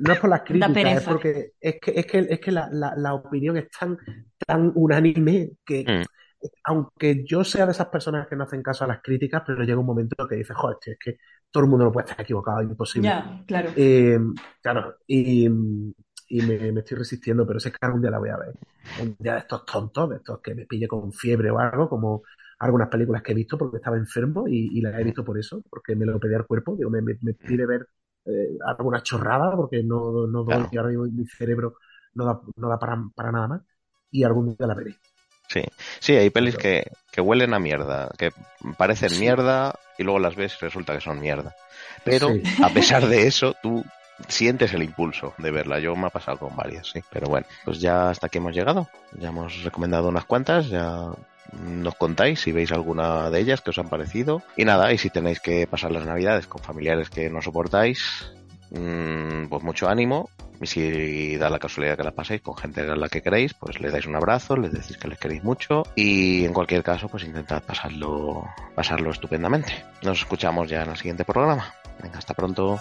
no es por las críticas, es porque es que, es que, es que la, la, opinión es tan, tan unánime que, mm. aunque yo sea de esas personas que no hacen caso a las críticas, pero llega un momento que dices, joder, es que todo el mundo no puede estar equivocado, es imposible. Ya, claro. Eh, claro, y, y me, me, estoy resistiendo, pero sé que algún día la voy a ver. Un día de estos tontos, de estos que me pille con fiebre o algo, como algunas películas que he visto porque estaba enfermo y, las he visto por eso, porque me lo pedía el cuerpo, digo, me, me, pide ver eh, alguna chorrada porque no, no doy, y ahora mismo mi cerebro no da, no da para, para nada más y algún día la veré. Sí, sí, hay pelis que, que huelen a mierda, que parecen mierda y luego las ves y resulta que son mierda. Pero a pesar de eso, tú sientes el impulso de verla. Yo me ha pasado con varias, sí. Pero bueno, pues ya hasta aquí hemos llegado. Ya hemos recomendado unas cuantas, ya nos contáis si veis alguna de ellas que os han parecido. Y nada, y si tenéis que pasar las navidades con familiares que no soportáis, mmm, pues mucho ánimo. Y si da la casualidad que la paséis con gente a la que queréis, pues le dais un abrazo, les decís que les queréis mucho. Y en cualquier caso, pues intentad pasarlo, pasarlo estupendamente. Nos escuchamos ya en el siguiente programa. Venga, hasta pronto.